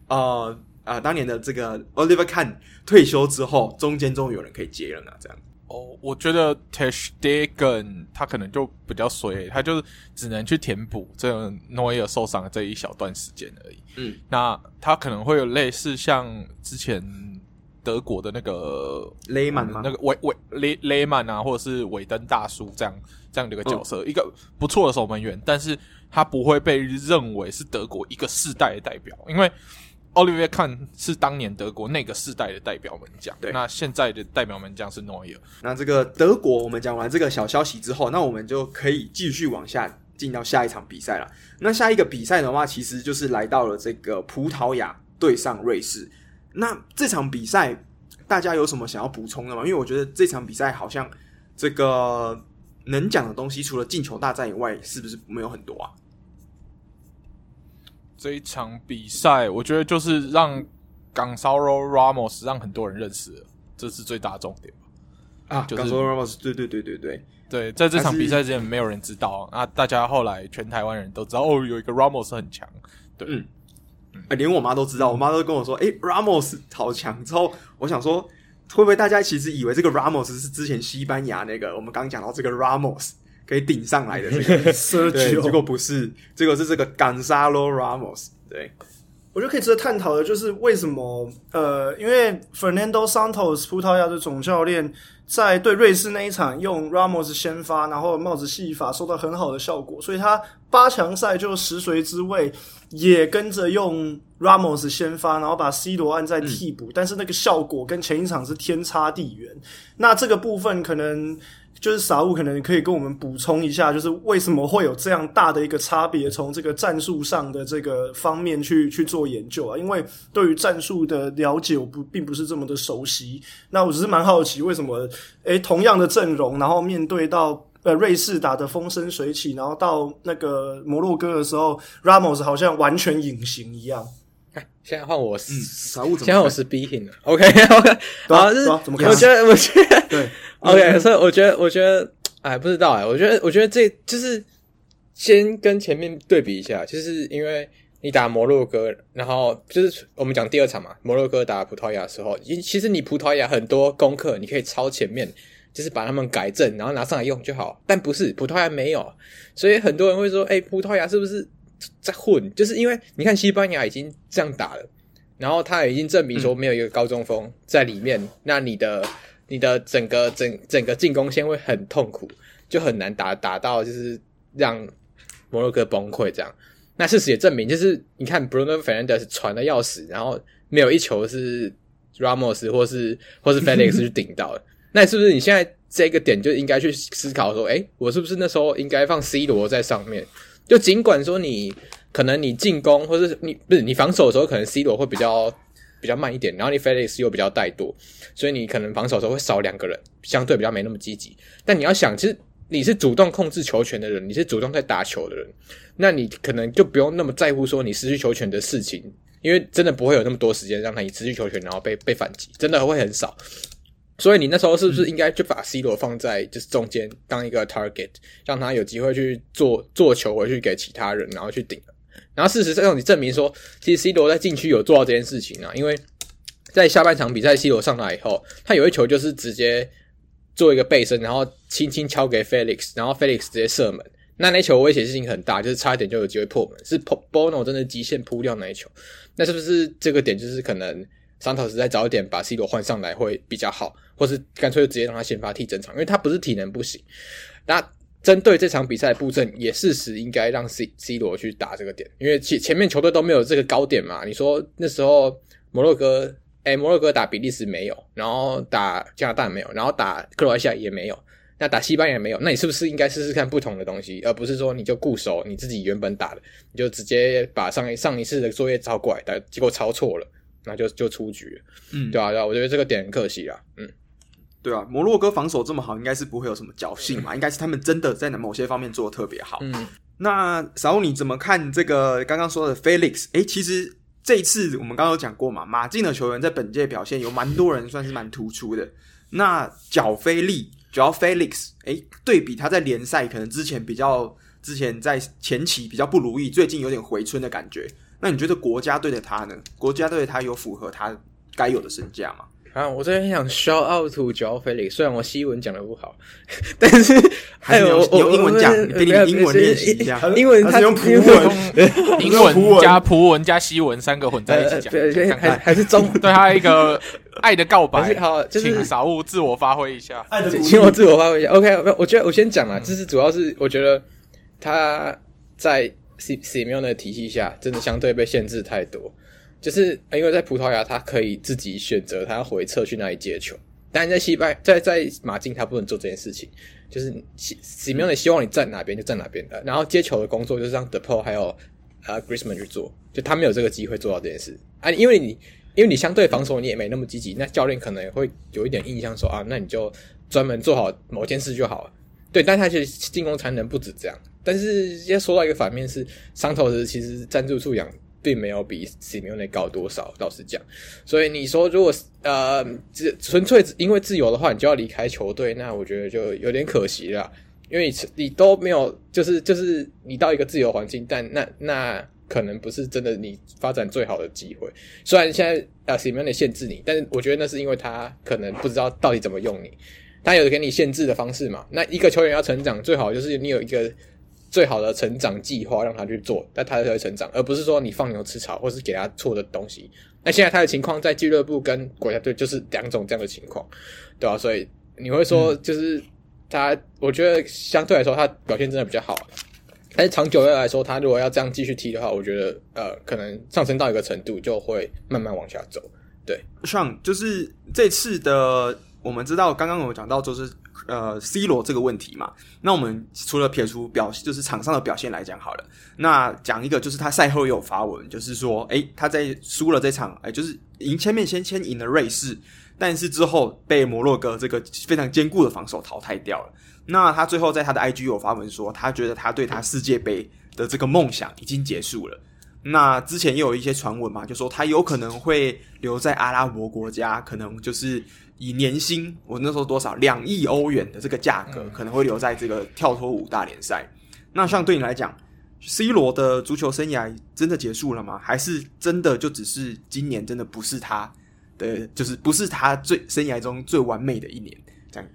呃呃当年的这个 Oliver Kahn 退休之后，中间终于有人可以接了呢？这样？哦，我觉得 ter Stegen 他可能就比较衰，他就只能去填补这个诺伊尔受伤的这一小段时间而已。嗯，那他可能会有类似像之前德国的那个雷曼吗？那个韦韦雷雷曼啊，或者是韦登大叔这样这样的一个角色，嗯、一个不错的守门员，但是他不会被认为是德国一个世代的代表，因为。Oliver Kahn 是当年德国那个世代的代表门将，对，那现在的代表门将是诺伊尔。那这个德国，我们讲完这个小消息之后，那我们就可以继续往下进到下一场比赛了。那下一个比赛的话，其实就是来到了这个葡萄牙对上瑞士。那这场比赛大家有什么想要补充的吗？因为我觉得这场比赛好像这个能讲的东西，除了进球大战以外，是不是没有很多啊？这一场比赛，我觉得就是让 Gonzalo Ramos 让很多人认识了，这是最大重点啊，就是 Ramos，对对对对对对，在这场比赛之前没有人知道，那大家后来全台湾人都知道，哦，有一个 Ramos 很强，对，连我妈都知道，我妈都跟我说，诶 Ramos 好强。之后我想说，会不会大家其实以为这个 Ramos 是之前西班牙那个我们刚讲到这个 Ramos？可以顶上来的 这个，对，结果不是，结果是这个 Gonzalo Ramos。对，我觉得可以值得探讨的就是为什么，呃，因为 Fernando Santos 葡萄牙的总教练在对瑞士那一场用 Ramos 先发，然后帽子戏法收到很好的效果，所以他八强赛就食髓之味，也跟着用 Ramos 先发，然后把 C 罗按在替补，嗯，但是那个效果跟前一场是天差地远。那这个部分可能。就是傻物可能可以跟我们补充一下，就是为什么会有这样大的一个差别？从这个战术上的这个方面去去做研究啊，因为对于战术的了解，我不并不是这么的熟悉。那我只是蛮好奇，为什么诶同样的阵容，然后面对到呃瑞士打得风生水起，然后到那个摩洛哥的时候，Ramos 好像完全隐形一样。现在换我是、嗯、傻物怎么？现在我是 speaking 了，OK OK，好、啊，是怎么？我觉得，我觉得对。OK，所以我觉得，我觉得，哎，不知道哎，我觉得，我觉得这就是先跟前面对比一下，就是因为你打摩洛哥，然后就是我们讲第二场嘛，摩洛哥打葡萄牙的时候，其实你葡萄牙很多功课你可以抄前面，就是把他们改正，然后拿上来用就好。但不是葡萄牙没有，所以很多人会说，哎，葡萄牙是不是在混？就是因为你看西班牙已经这样打了，然后他已经证明说没有一个高中锋在里面，嗯、那你的。你的整个整整个进攻线会很痛苦，就很难打打到，就是让摩洛哥崩溃这样。那事实也证明，就是你看 Bruno Fernandes 传的要死，然后没有一球是 Ramos 或是或是 Felix 去顶到的。那是不是你现在这个点就应该去思考说，诶，我是不是那时候应该放 C 罗在上面？就尽管说你可能你进攻或是你不是你防守的时候，可能 C 罗会比较比较慢一点，然后你 Felix 又比较怠惰，所以你可能防守的时候会少两个人，相对比较没那么积极。但你要想，其实你是主动控制球权的人，你是主动在打球的人，那你可能就不用那么在乎说你失去球权的事情，因为真的不会有那么多时间让他你失去球权，然后被被反击，真的会很少。所以你那时候是不是应该就把 C 罗放在就是中间当一个 target，让他有机会去做做球回去给其他人，然后去顶。然后事实上你证明说，其实 C 罗在禁区有做到这件事情啊，因为在下半场比赛 C 罗上来以后，他有一球就是直接做一个背身，然后轻轻敲给 Felix，然后 Felix 直接射门。那那球威胁性很大，就是差一点就有机会破门，是 Bono 真的极限扑掉那一球。那是不是这个点就是可能？桑托斯再早一点把 C 罗换上来会比较好，或是干脆就直接让他先发替整场，因为他不是体能不行。那针对这场比赛布阵，也事实应该让 C C 罗去打这个点，因为前前面球队都没有这个高点嘛。你说那时候摩洛哥，诶、欸、摩洛哥打比利时没有，然后打加拿大没有，然后打克罗埃西亚也没有，那打西班牙也没有，那你是不是应该试试看不同的东西，而不是说你就固守你自己原本打的，你就直接把上一上一次的作业抄过来，但结果抄错了。那就就出局了，嗯，对啊，对啊，我觉得这个点很可惜啊，嗯，对啊，摩洛哥防守这么好，应该是不会有什么侥幸嘛，嗯、应该是他们真的在某些方面做的特别好。嗯，那小欧你怎么看这个刚刚说的 Felix？诶，其实这一次我们刚刚有讲过嘛，马竞的球员在本届表现有蛮多人算是蛮突出的。那角菲利，主要 Felix，哎，对比他在联赛可能之前比较之前在前期比较不如意，最近有点回春的感觉。那你觉得国家队的他呢？国家队的他有符合他该有的身价吗？啊，我这边想 shout out to Joao Felix，虽然我西文讲的不好，但是 还有用英文讲，给你英文练习一下。英文他用葡文，英文加葡文加西文三个混在一起讲，对，还还是中 对他一个爱的告白。好，就是请少物自我发挥一下，请我自我发挥一下。OK，我觉得我先讲啊，就是主要是我觉得他在。西西米奥的体系下，真的相对被限制太多。就是因为在葡萄牙，他可以自己选择他要回撤去哪里接球，但在西班在在马竞，他不能做这件事情。就是西西米希望你站哪边就站哪边的，然后接球的工作就是让德波还有呃 Griezmann 去做，就他没有这个机会做到这件事啊。因为你因为你相对防守你也没那么积极，那教练可能会有一点印象说啊，那你就专门做好某件事就好了。对，但他其实进攻才能不止这样。但是要说到一个反面是，桑托斯其实赞助素养并没有比西米奥高多少，老实讲。所以你说如果呃只纯粹因为自由的话，你就要离开球队，那我觉得就有点可惜了。因为你你都没有，就是就是你到一个自由环境，但那那可能不是真的你发展最好的机会。虽然现在呃西米奥限制你，但是我觉得那是因为他可能不知道到底怎么用你，他有给你限制的方式嘛。那一个球员要成长，最好就是你有一个。最好的成长计划让他去做，但他才会成长，而不是说你放牛吃草，或是给他错的东西。那现在他的情况在俱乐部跟国家队就是两种这样的情况，对吧、啊？所以你会说，就是他，嗯、我觉得相对来说他表现真的比较好，但是长久来说，他如果要这样继续踢的话，我觉得呃，可能上升到一个程度就会慢慢往下走。对，上就是这次的，我们知道刚刚有讲到就是。呃，C 罗这个问题嘛，那我们除了撇除表，就是场上的表现来讲好了，那讲一个就是他赛后也有发文，就是说，诶，他在输了这场，诶，就是赢前面先先赢了瑞士，但是之后被摩洛哥这个非常坚固的防守淘汰掉了。那他最后在他的 IG 有发文说，他觉得他对他世界杯的这个梦想已经结束了。那之前也有一些传闻嘛，就说他有可能会留在阿拉伯国家，可能就是。以年薪，我那时候多少两亿欧元的这个价格，可能会留在这个跳脱五大联赛。那像对你来讲，C 罗的足球生涯真的结束了吗？还是真的就只是今年真的不是他的，就是不是他最生涯中最完美的一年？这样。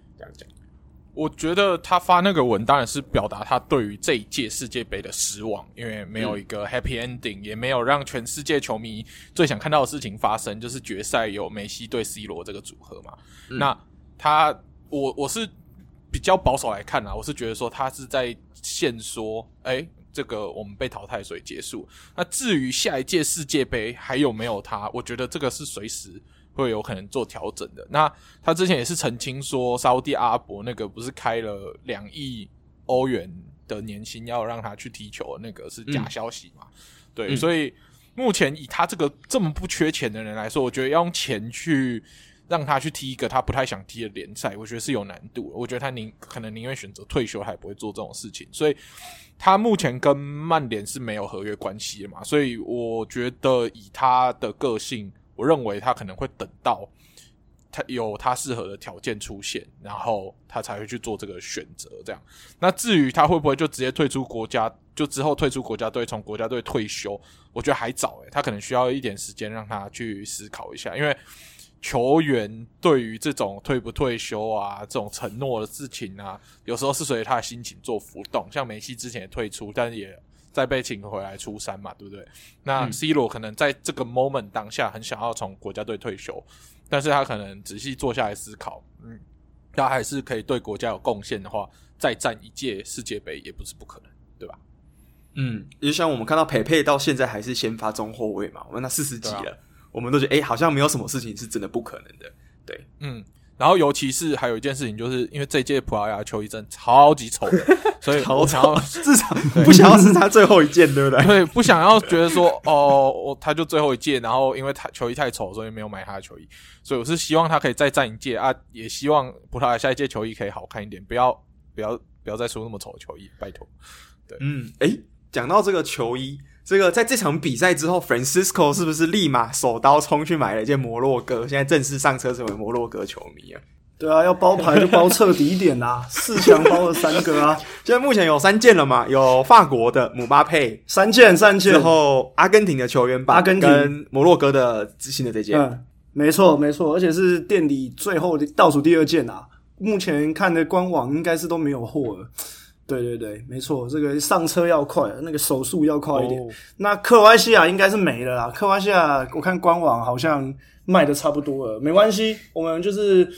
我觉得他发那个文当然是表达他对于这一届世界杯的失望，因为没有一个 happy ending，、嗯、也没有让全世界球迷最想看到的事情发生，就是决赛有梅西对 C 罗这个组合嘛。嗯、那他，我我是比较保守来看啊，我是觉得说他是在现说，哎、欸，这个我们被淘汰所以结束。那至于下一届世界杯还有没有他，我觉得这个是随时会有可能做调整的。那他之前也是澄清说，沙乌地阿拉伯那个不是开了两亿欧元的年薪要让他去踢球，那个是假消息嘛？嗯、对，嗯、所以目前以他这个这么不缺钱的人来说，我觉得要用钱去。让他去踢一个他不太想踢的联赛，我觉得是有难度。我觉得他宁可能宁愿选择退休，还不会做这种事情。所以他目前跟曼联是没有合约关系的嘛。所以我觉得以他的个性，我认为他可能会等到他有他适合的条件出现，然后他才会去做这个选择。这样。那至于他会不会就直接退出国家，就之后退出国家队，从国家队退休，我觉得还早诶。他可能需要一点时间让他去思考一下，因为。球员对于这种退不退休啊，这种承诺的事情啊，有时候是随着他的心情做浮动。像梅西之前也退出，但是也再被请回来出山嘛，对不对？那 C 罗可能在这个 moment 当下很想要从国家队退休，但是他可能仔细坐下来思考，嗯，他还是可以对国家有贡献的话，再战一届世界杯也不是不可能，对吧？嗯，就像我们看到佩佩到现在还是先发中后卫嘛，我们那四十几了。我们都觉得，哎、欸，好像没有什么事情是真的不可能的，对，嗯，然后尤其是还有一件事情，就是因为这届葡萄牙球衣真的超级丑的，所以我想要至少不想要是他最后一件，对不对？对，不想要觉得说，哦，我他就最后一届，然后因为他球衣太丑，所以没有买他的球衣，所以我是希望他可以再战一届啊，也希望葡萄牙下一届球衣可以好看一点，不要不要不要再出那么丑的球衣，拜托。对，嗯，诶、欸，讲到这个球衣。这个在这场比赛之后，Francisco 是不是立马手刀冲去买了一件摩洛哥？现在正式上车成为摩洛哥球迷啊！对啊，要包牌就包彻底一点啊！四强包了三个啊！现在目前有三件了嘛？有法国的姆巴佩三件，三件，然后阿根廷的球员吧，阿根廷跟摩洛哥的新的这件，嗯，没错没错，而且是店里最后的倒数第二件啊！目前看的官网应该是都没有货了。对对对，没错，这个上车要快，那个手速要快一点。Oh. 那克罗埃西亚应该是没了啦，克罗埃西亚我看官网好像卖的差不多了，没关系，我们就是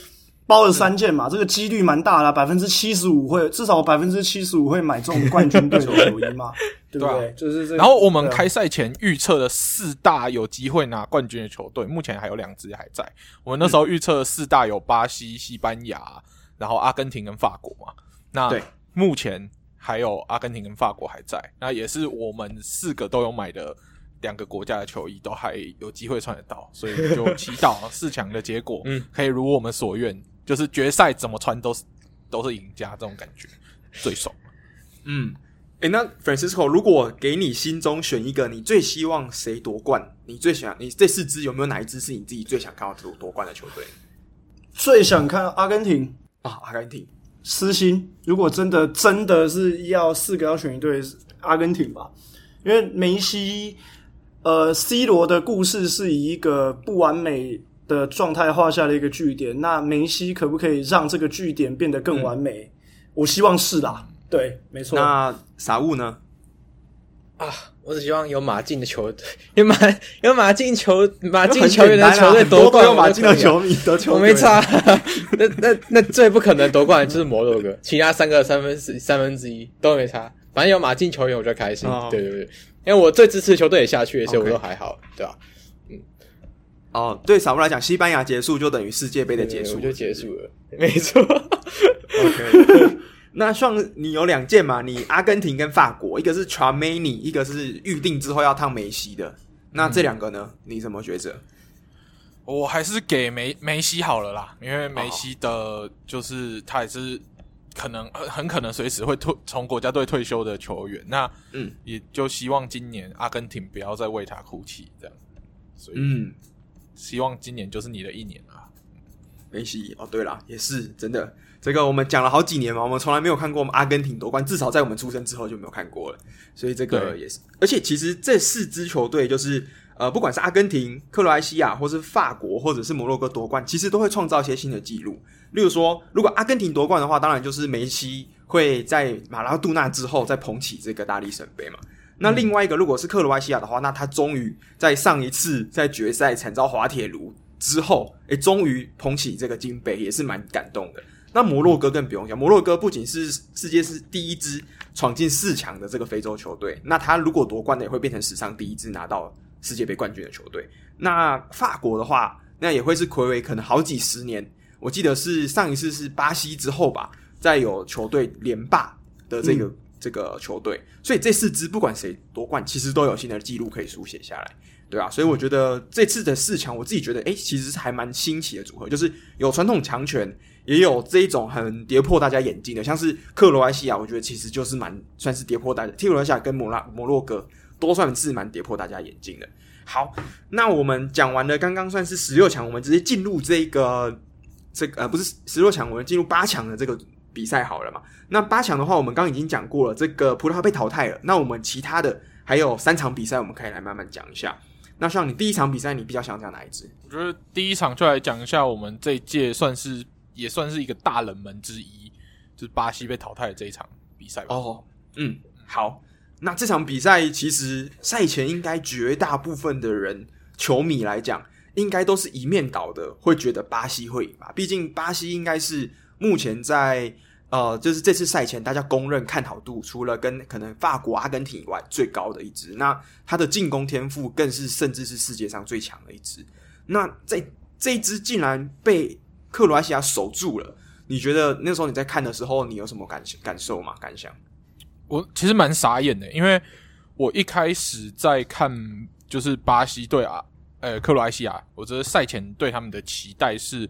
包了三件嘛，这个几率蛮大的，百分之七十五会至少百分之七十五会买中冠军队的球衣嘛，对不对？就是这个。然后我们开赛前预测的四大有机会拿冠军的球队，目前还有两支还在。我们那时候预测的四大有巴西、西班牙，然后阿根廷跟法国嘛，那对。目前还有阿根廷跟法国还在，那也是我们四个都有买的两个国家的球衣，都还有机会穿得到，所以就祈祷四强的结果，嗯，可以如我们所愿，就是决赛怎么穿都是都是赢家，这种感觉最爽。嗯，诶、欸，那 Francisco，如果给你心中选一个，你最希望谁夺冠？你最想你这四支有没有哪一支是你自己最想看到夺夺冠的球队？最想看阿根廷啊，阿根廷。私心，如果真的真的是要四个要选一队，阿根廷吧，因为梅西，呃，C 罗的故事是以一个不完美的状态画下了一个句点。那梅西可不可以让这个句点变得更完美？嗯、我希望是啦，对，没错。那傻物呢？啊，我只希望有马竞的球队，有马有马竞球马竞球员的球队夺冠，有马竞的球迷得球，我没差。那那那最不可能夺冠就是摩洛哥，其他三个三分之三分之一都没差。反正有马竞球员我就开心，哦、对对对，因为我最支持的球队也下去，所以我都还好，对吧、啊？嗯，哦，对，傻物来讲，西班牙结束就等于世界杯的结束，就结束了，没错。OK。那像你有两件嘛？你阿根廷跟法国，一个是 Tchouaméni，一个是预定之后要烫梅西的。那这两个呢？嗯、你怎么抉择？我还是给梅梅西好了啦，因为梅西的，就是他也是可能很很可能随时会退从国家队退休的球员。那嗯，也就希望今年阿根廷不要再为他哭泣，这样。所以嗯，希望今年就是你的一年啊，梅西。哦，对了，也是真的。这个我们讲了好几年嘛，我们从来没有看过我们阿根廷夺冠，至少在我们出生之后就没有看过了。所以这个也是，而且其实这四支球队就是呃，不管是阿根廷、克罗埃西亚，或是法国，或者是摩洛哥夺冠，其实都会创造一些新的纪录。例如说，如果阿根廷夺冠的话，当然就是梅西会在马拉杜纳之后再捧起这个大力神杯嘛。那另外一个，如果是克罗埃西亚的话，那他终于在上一次在决赛惨遭滑铁卢之后，诶，终于捧起这个金杯，也是蛮感动的。那摩洛哥更不用讲，摩洛哥不仅是世界是第一支闯进四强的这个非洲球队，那他如果夺冠的也会变成史上第一支拿到世界杯冠军的球队。那法国的话，那也会是睽违可能好几十年。我记得是上一次是巴西之后吧，再有球队连霸的这个、嗯、这个球队，所以这四支不管谁夺冠，其实都有新的记录可以书写下来，对啊，所以我觉得这次的四强，我自己觉得，诶，其实是还蛮新奇的组合，就是有传统强权，也有这一种很跌破大家眼镜的，像是克罗埃西亚，我觉得其实就是蛮算是跌破大家，克罗埃西亚跟摩拉摩洛哥都算是蛮跌破大家眼镜的。好，那我们讲完了，刚刚算是十六强，我们直接进入这个这个呃不是十六强，我们进入八强的这个比赛好了嘛？那八强的话，我们刚刚已经讲过了，这个葡萄牙被淘汰了。那我们其他的还有三场比赛，我们可以来慢慢讲一下。那像你第一场比赛，你比较想讲哪一支？我觉得第一场就来讲一下，我们这一届算是也算是一个大冷门之一，就是巴西被淘汰的这一场比赛吧。哦，嗯，好。那这场比赛其实赛前应该绝大部分的人球迷来讲，应该都是一面倒的，会觉得巴西会赢吧。毕竟巴西应该是目前在呃，就是这次赛前大家公认看好度，除了跟可能法国、阿根廷以外最高的一支。那他的进攻天赋更是甚至是世界上最强的一支。那在这一支竟然被克罗埃西亚守住了，你觉得那时候你在看的时候，你有什么感感受吗？感想？我其实蛮傻眼的，因为我一开始在看就是巴西对啊，呃，克罗埃西亚，我觉得赛前对他们的期待是，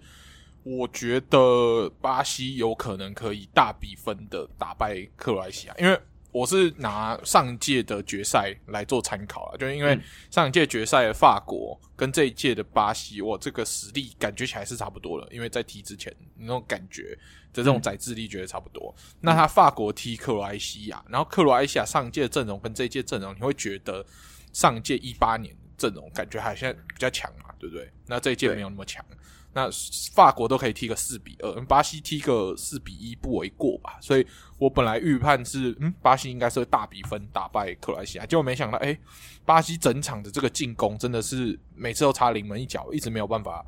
我觉得巴西有可能可以大比分的打败克罗埃西亚，因为。我是拿上一届的决赛来做参考了，就是因为上一届决赛的法国跟这一届的巴西，我这个实力感觉起来是差不多了，因为在踢之前那种感觉的这种宰智力觉得差不多。嗯、那他法国踢克罗埃西亚，然后克罗埃西亚上一届阵容跟这一届阵容，你会觉得上一届一八年阵容感觉还现在比较强嘛，对不对？那这一届没有那么强。那法国都可以踢个四比二，巴西踢个四比一不为过吧？所以我本来预判是，嗯，巴西应该是会大比分打败克罗西亚，结果没想到，诶、巴西整场的这个进攻真的是每次都差临门一脚，一直没有办法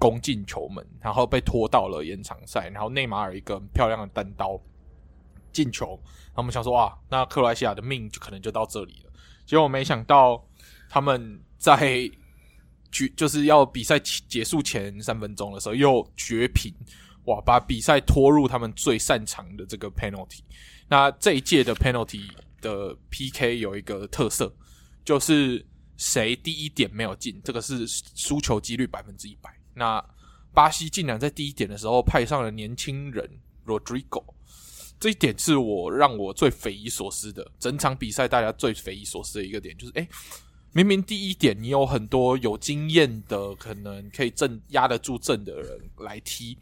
攻进球门，然后被拖到了延长赛，然后内马尔一个漂亮的单刀进球，然后我们想说，哇，那克罗西亚的命就可能就到这里了，结果没想到他们在。绝就是要比赛结束前三分钟的时候又绝平，哇！把比赛拖入他们最擅长的这个 penalty。那这一届的 penalty 的 PK 有一个特色，就是谁第一点没有进，这个是输球几率百分之一百。那巴西竟然在第一点的时候派上了年轻人 Rodrigo，这一点是我让我最匪夷所思的。整场比赛大家最匪夷所思的一个点就是，诶。明明第一点，你有很多有经验的，可能可以镇压得住阵的人来踢，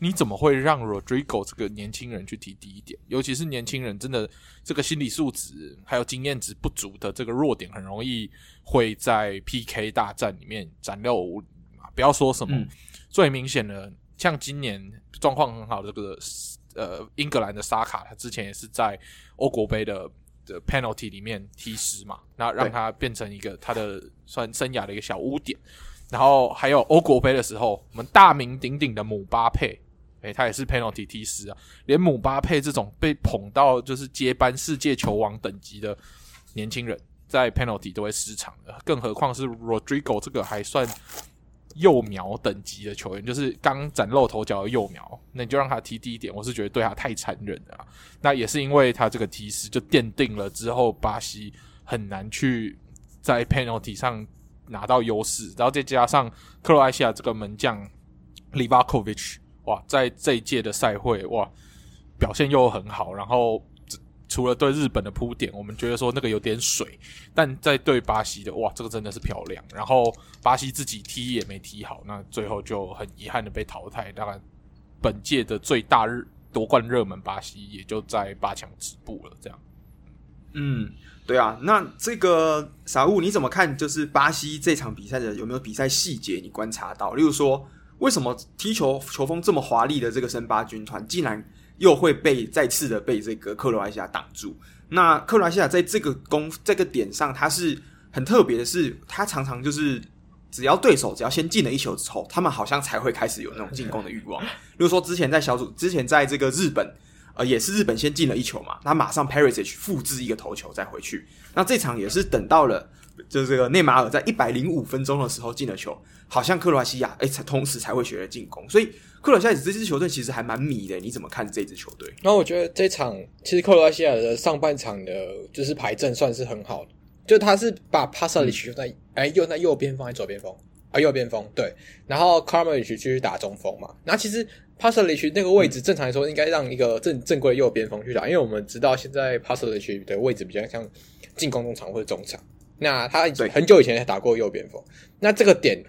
你怎么会让 Rodrigo 这个年轻人去踢第一点？尤其是年轻人，真的这个心理素质还有经验值不足的这个弱点，很容易会在 PK 大战里面展露无遗嘛。不要说什么，嗯、最明显的，像今年状况很好的这个呃英格兰的沙卡，他之前也是在欧国杯的。的 penalty 里面踢失嘛，那让他变成一个他的算生涯的一个小污点。然后还有欧国杯的时候，我们大名鼎鼎的姆巴佩，诶，他也是 penalty 踢失啊。连姆巴佩这种被捧到就是接班世界球王等级的年轻人，在 penalty 都会失常的，更何况是 Rodrigo 这个还算。幼苗等级的球员，就是刚崭露头角的幼苗，那你就让他踢第一点，我是觉得对他太残忍了。那也是因为他这个踢失，就奠定了之后巴西很难去在 penalty 上拿到优势，然后再加上克罗埃西亚这个门将 Livakovic，哇，在这一届的赛会哇表现又很好，然后。除了对日本的铺垫，我们觉得说那个有点水，但在对巴西的，哇，这个真的是漂亮。然后巴西自己踢也没踢好，那最后就很遗憾的被淘汰。当然，本届的最大日夺冠热门巴西也就在八强止步了。这样，嗯，对啊。那这个傻物你怎么看？就是巴西这场比赛的有没有比赛细节你观察到？例如说，为什么踢球球风这么华丽的这个森巴军团竟然？又会被再次的被这个克罗埃西亚挡住。那克罗埃西亚在这个攻这个点上，他是很特别的是，他常常就是只要对手只要先进了一球之后，他们好像才会开始有那种进攻的欲望。比如说之前在小组，之前在这个日本，呃，也是日本先进了一球嘛，那马上 Perisic 复制一个头球再回去。那这场也是等到了，就是这个内马尔在一百零五分钟的时候进了球，好像克罗西亚哎，才同时才会学了进攻。所以克罗西亚这支球队其实还蛮迷的。你怎么看这支球队？然后我觉得这场其实克罗西亚的上半场的就是排阵算是很好的。就他是把帕萨里奇用在哎、用在右边锋还是左边锋啊？右边锋对，然后 Kramaric 去打中锋嘛。然后其实 Pasalic 那个位置正常来说应该让一个正正规右边锋去打，因为我们知道现在 Pasalic 的位置比较像进攻中场或者中场。那他很久以前才打过右边锋，那这个点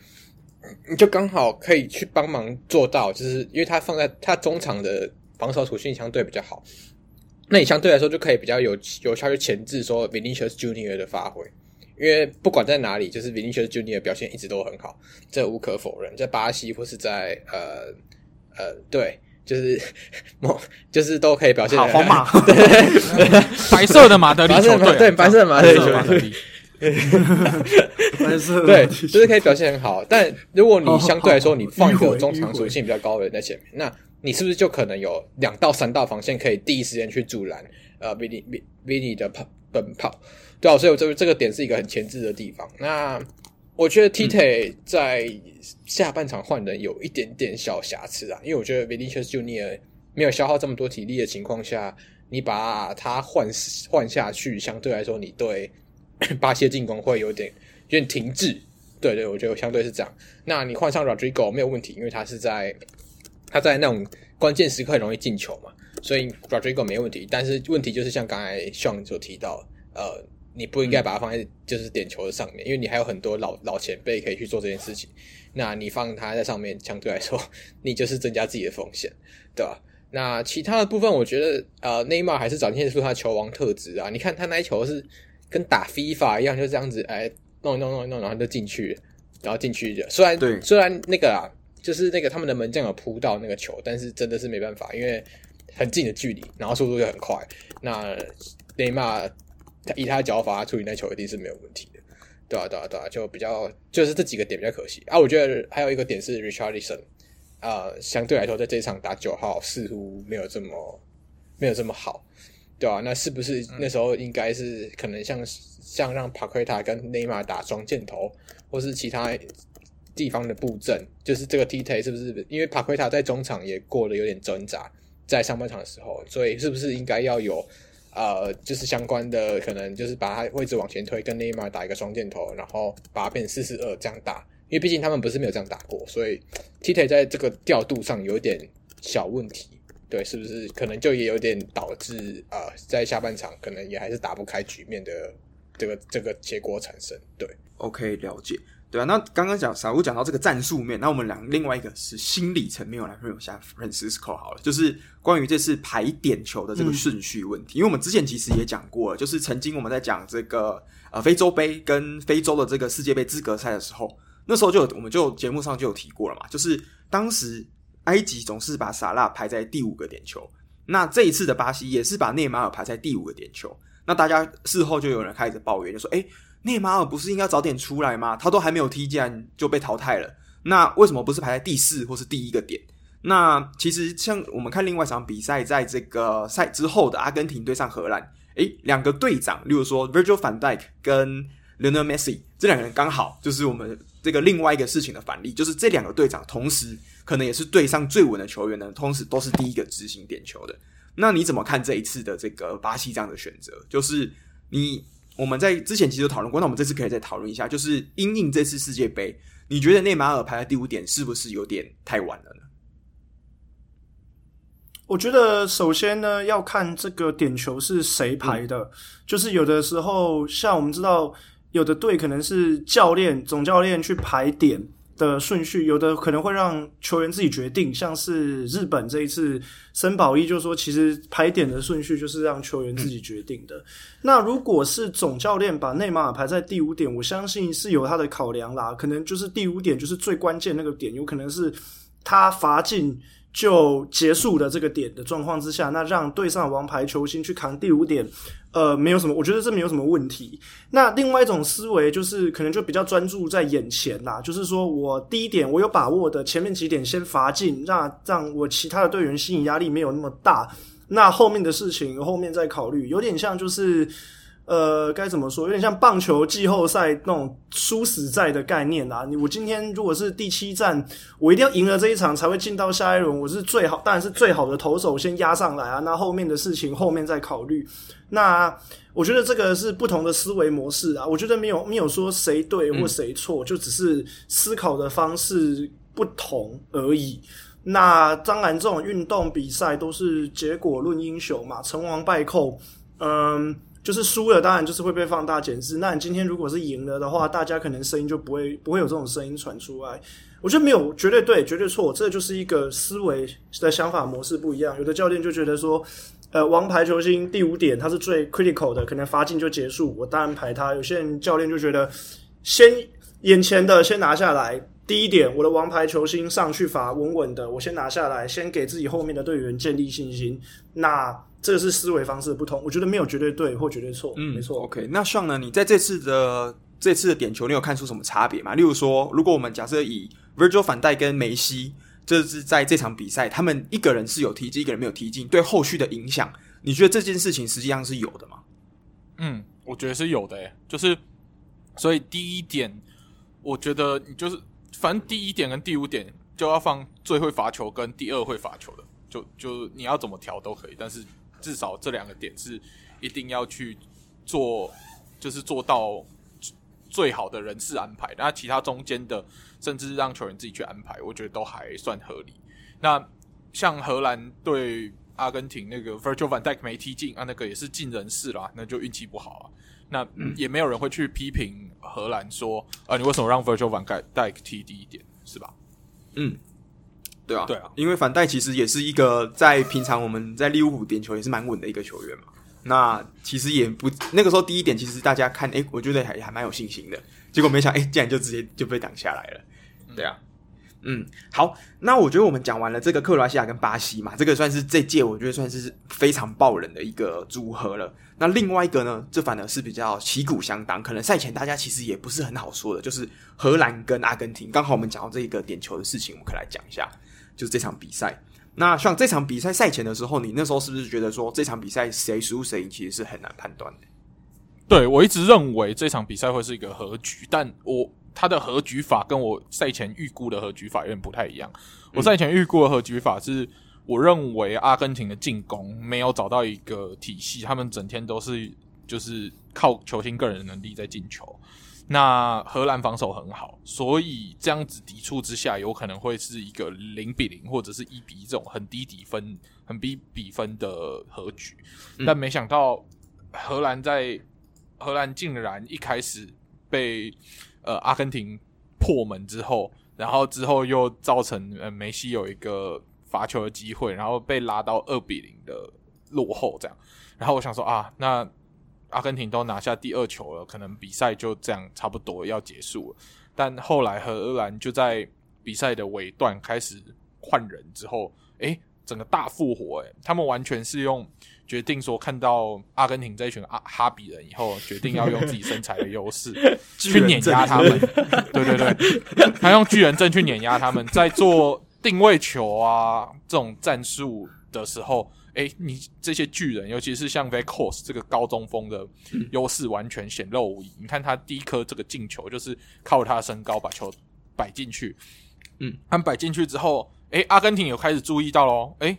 你就刚好可以去帮忙做到，就是因为他放在他中场的防守属性相对比较好。那你相对来说就可以比较有有效去钳制说 Vinicius Junior 的发挥，因为不管在哪里，就是 Vinicius Junior 的表现一直都很好，这无可否认。在巴西或是在呃呃，对，就是 某就是都可以表现好皇马，对，白色的马德里球队，对，白色的马德里球队，白色对，就是可以表现很好。但如果你相对来说你放一个中场属性比较高的人在前面，那你是不是就可能有两到三道防线可以第一时间去阻拦呃的跑奔跑？对啊，所以我这个这个点是一个很前置的地方。那我觉得 Tite 在下半场换人有一点点小瑕疵啊，因为我觉得 Vinicius Junior 没有消耗这么多体力的情况下，你把他换换下去，相对来说你对巴西进攻会有点有点停滞。对对，我觉得相对是这样。那你换上 Rodrigo 没有问题，因为他是在。他在那种关键时刻容易进球嘛，所以 Rodrigo 没问题。但是问题就是像刚才 Sean 所提到，呃，你不应该把它放在就是点球的上面，因为你还有很多老老前辈可以去做这件事情。那你放他在上面，相对来说，你就是增加自己的风险，对吧？那其他的部分，我觉得呃，内马尔还是展现出他球王特质啊。你看他那一球是跟打 FIFA 一样，就这样子，哎，弄一弄弄一弄，然后就进去，然后进去的。虽然对，虽然那个啊。就是那个他们的门将有扑到那个球，但是真的是没办法，因为很近的距离，然后速度又很快。那内马尔以他的脚法处理那球一定是没有问题的，对啊，对啊，对啊，就比较就是这几个点比较可惜啊。我觉得还有一个点是 Richarlison 啊、呃，相对来说在这一场打九号似乎没有这么没有这么好，对啊，那是不是那时候应该是可能像像让帕奎塔跟内马尔打双箭头，或是其他？地方的布阵就是这个 Tite 是不是？因为帕奎塔在中场也过得有点挣扎，在上半场的时候，所以是不是应该要有呃，就是相关的可能，就是把他位置往前推，跟内马尔打一个双箭头，然后把它变成四四二这样打。因为毕竟他们不是没有这样打过，所以 Tite 在这个调度上有点小问题。对，是不是可能就也有点导致啊、呃，在下半场可能也还是打不开局面的这个这个结果产生？对，OK，了解。对啊，那刚刚讲，小吴讲到这个战术面，那我们两另外一个是心理层面，我来分享一下 Francisco 好了，就是关于这次排点球的这个顺序问题，嗯、因为我们之前其实也讲过了，就是曾经我们在讲这个呃非洲杯跟非洲的这个世界杯资格赛的时候，那时候就有我们就节目上就有提过了嘛，就是当时埃及总是把萨拉排在第五个点球，那这一次的巴西也是把内马尔排在第五个点球，那大家事后就有人开始抱怨，就说哎。诶内马尔不是应该早点出来吗？他都还没有踢，竟然就被淘汰了。那为什么不是排在第四或是第一个点？那其实像我们看另外一场比赛，在这个赛之后的阿根廷对上荷兰，诶，两个队长，例如说 Virgil van Dijk 跟 Lionel Messi 这两个人刚好就是我们这个另外一个事情的反例，就是这两个队长同时可能也是队上最稳的球员呢，同时都是第一个执行点球的。那你怎么看这一次的这个巴西这样的选择？就是你。我们在之前其实有讨论过，那我们这次可以再讨论一下，就是因应这次世界杯，你觉得内马尔排在第五点是不是有点太晚了呢？我觉得首先呢，要看这个点球是谁排的，就是有的时候像我们知道，有的队可能是教练、总教练去排点。的顺序有的可能会让球员自己决定，像是日本这一次森保一就说，其实排点的顺序就是让球员自己决定的。那如果是总教练把内马尔排在第五点，我相信是有他的考量啦，可能就是第五点就是最关键那个点，有可能是他罚进就结束了这个点的状况之下，那让队上王牌球星去扛第五点，呃，没有什么，我觉得这没有什么问题。那另外一种思维就是可能就比较专注在眼前啦，就是说我第一点我有把握的，前面几点先罚进，让让我其他的队员心理压力没有那么大，那后面的事情后面再考虑，有点像就是。呃，该怎么说？有点像棒球季后赛那种殊死战的概念啊！你我今天如果是第七战，我一定要赢了这一场才会进到下一轮。我是最好，当然是最好的投手先压上来啊！那后面的事情后面再考虑。那我觉得这个是不同的思维模式啊！我觉得没有没有说谁对或谁错，嗯，就只是思考的方式不同而已。那当然，这种运动比赛都是结果论英雄嘛，成王败寇，嗯。就是输了，当然就是会被放大检视。那你今天如果是赢了的话，大家可能声音就不会不会有这种声音传出来。我觉得没有绝对对，绝对错，这就是一个思维的想法模式不一样。有的教练就觉得说，呃，王牌球星第五点他是最 critical 的，可能罚进就结束，我当然排他。有些人教练就觉得，先眼前的先拿下来，第一点，我的王牌球星上去罚稳稳的，我先拿下来，先给自己后面的队员建立信心。那。这个是思维方式的不同，我觉得没有绝对对或绝对错。嗯，没错。OK，那 Sean 呢？你在这次的这次的点球，你有看出什么差别吗？例如说，如果我们假设以 Virgil van Dijk 跟梅西，这是在这场比赛，他们一个人是有踢进，一个人没有踢进，对后续的影响，你觉得这件事情实际上是有的吗？嗯，我觉得是有的诶，就是所以第一点，我觉得你就是反正第一点跟第五点就要放最会罚球跟第二会罚球的，就就你要怎么调都可以，但是。至少这两个点是一定要去做，就是做到最好的人事安排。那其他中间的，甚至让球员自己去安排，我觉得都还算合理。那像荷兰对阿根廷那个 Virgil van Dijk 没踢进啊，那个也是尽人事啦，那就运气不好啊。那也没有人会去批评荷兰说啊，你为什么让 Virgil van Dijk 踢低一点，是吧？嗯。对啊，对啊，因为反戴其实也是一个在平常我们在利物浦点球也是蛮稳的一个球员嘛。那其实也不那个时候第一点，其实大家看，诶，我觉得还还蛮有信心的。结果没想，诶，竟然就直接就被挡下来了。对啊，嗯，好，那我觉得我们讲完了这个克罗西亚跟巴西嘛，这个算是这届我觉得算是非常爆冷的一个组合了。那另外一个呢，这反而是比较旗鼓相当，可能赛前大家其实也不是很好说的，就是荷兰跟阿根廷。刚好我们讲到这个点球的事情，我们可以来讲一下。就是这场比赛，那像这场比赛赛前的时候，你那时候是不是觉得说这场比赛谁输谁赢其实是很难判断的？对，我一直认为这场比赛会是一个和局，但我他的和局法跟我赛前预估的和局法有点不太一样。我赛前预估的和局法是，我认为阿根廷的进攻没有找到一个体系，他们整天都是就是靠球星个人的能力在进球。那荷兰防守很好，所以这样子抵触之下，有可能会是一个零比零或者是一比一这种很低底分、很低比分的和局。嗯、但没想到荷兰在荷兰竟然一开始被呃阿根廷破门之后，然后之后又造成呃梅西有一个罚球的机会，然后被拉到二比零的落后这样。然后我想说啊，那。阿根廷都拿下第二球了，可能比赛就这样差不多要结束了。但后来荷兰就在比赛的尾段开始换人之后，诶，整个大复活，诶，他们完全是用决定说看到阿根廷这一群阿哈比人以后，决定要用自己身材的优势 去碾压他们。对对对，他用巨人阵去碾压他们，在做定位球啊这种战术的时候。哎，你这些巨人，尤其是像 Weghorst 这个高中锋的优势完全显露无遗。嗯、你看他第一颗这个进球，就是靠他身高把球摆进去。嗯，他摆进去之后，哎，阿根廷有开始注意到喽。哎，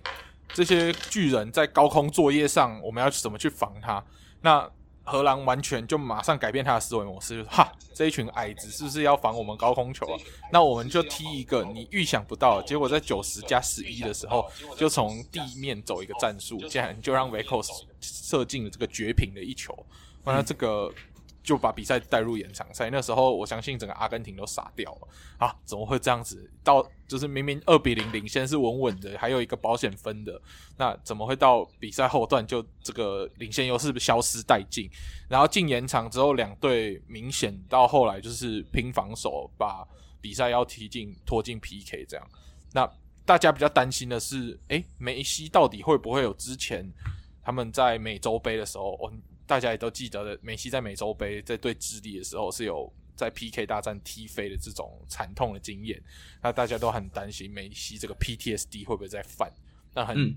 这些巨人在高空作业上，我们要怎么去防他？那荷兰完全就马上改变他的思维模式，就是哈，这一群矮子是不是要防我们高空球啊？那我们就踢一个你预想不到，结果在九十加十一的时候，就从地面走一个战术，竟然就让 Weghorst 射进了这个绝平的一球，完了这个。就把比赛带入延长赛，那时候我相信整个阿根廷都傻掉了啊！怎么会这样子？到就是明明二比零领先是稳稳的，还有一个保险分的，那怎么会到比赛后段就这个领先优势消失殆尽？然后进延长之后，两队明显到后来就是拼防守，把比赛要踢进拖进 PK 这样。那大家比较担心的是，诶，梅西到底会不会有之前他们在美洲杯的时候，大家也都记得的，梅西在美洲杯在对智利的时候是有在 PK 大战踢飞的这种惨痛的经验，那大家都很担心梅西这个 PTSD 会不会再犯？那很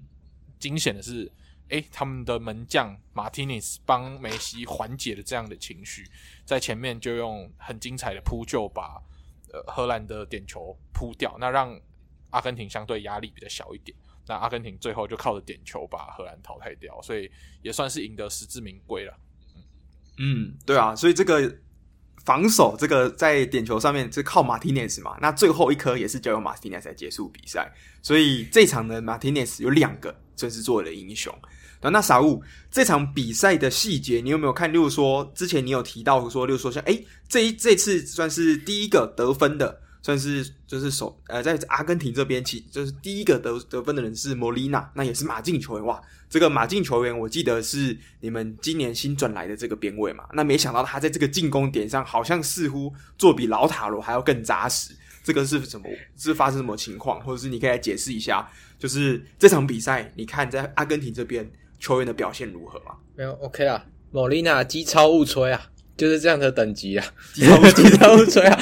惊险的是。嗯诶，他们的门将马丁尼斯帮梅西缓解了这样的情绪，在前面就用很精彩的扑救把呃荷兰的点球扑掉，那让阿根廷相对压力比较小一点。那阿根廷最后就靠着点球把荷兰淘汰掉，所以也算是赢得实至名归了。嗯，对啊，所以这个防守这个在点球上面是靠马丁内斯嘛，那最后一颗也是交由马丁内斯来结束比赛，所以这场呢，马丁内斯有两个真是做了英雄。那那傻物这场比赛的细节，你有没有看？例如说，之前你有提到说，例如说像诶，这一这次算是第一个得分的，算是就是首呃，在阿根廷这边起就是第一个得得分的人是莫莉娜，那也是马竞球员哇。这个马竞球员，我记得是你们今年新转来的这个边位嘛。那没想到他在这个进攻点上，好像似乎做比老塔罗还要更扎实。这个是什么？是发生什么情况？或者是你可以来解释一下？就是这场比赛，你看在阿根廷这边。球员的表现如何吗？没有，OK 啊。莫莉娜机超误吹啊，就是这样的等级啊，机超误 吹啊，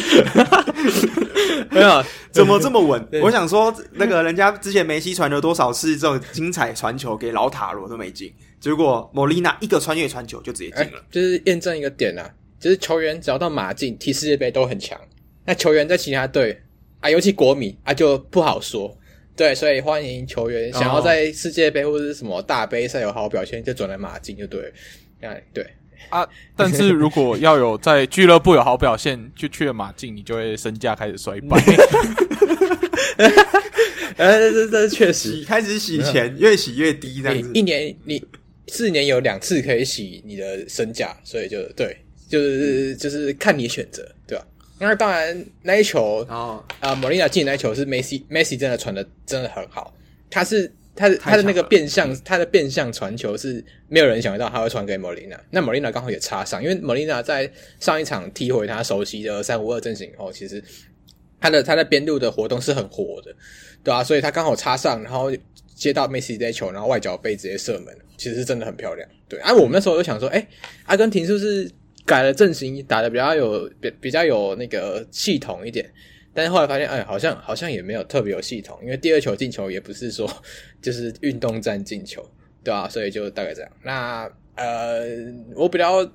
没有，怎么这么稳？我想说，那个人家之前梅西传了多少次这种精彩传球给老塔罗都没进，结果莫莉娜一个穿越传球就直接进了，欸，就是验证一个点啊，就是球员只要到马竞踢世界杯都很强，那球员在其他队啊，尤其国米啊就不好说。对，所以欢迎球员想要在世界杯或者是什么大杯赛有好表现，就转来马竞就对了。哎，对啊，但是如果要有在俱乐部有好表现，就去了马竞，你就会身价开始衰败。呃，这这确实开始洗钱，越洗越低这样子。一年你四年有两次可以洗你的身价，所以就对，就是就是看你选择，对吧？那当然，那一球啊，啊，莫莉亚进那一球是梅西，梅西真的传的真的很好。他是他的他的那个变相，他的变相传球是没有人想得到他会传给莫莉娜。那莫莉娜刚好也插上，因为莫莉娜在上一场踢回他熟悉的三五二阵型以后，其实他的他在边路的活动是很活的，对啊，所以他刚好插上，然后接到梅西这球，然后外脚背直接射门，其实是真的很漂亮。对，啊，我们那时候就想说，哎，阿根廷是不是？改了阵型，打的比较有比比较有那个系统一点，但是后来发现，哎，好像好像也没有特别有系统，因为第二球进球也不是说就是运动战进球，对吧？所以就大概这样。那呃，我比较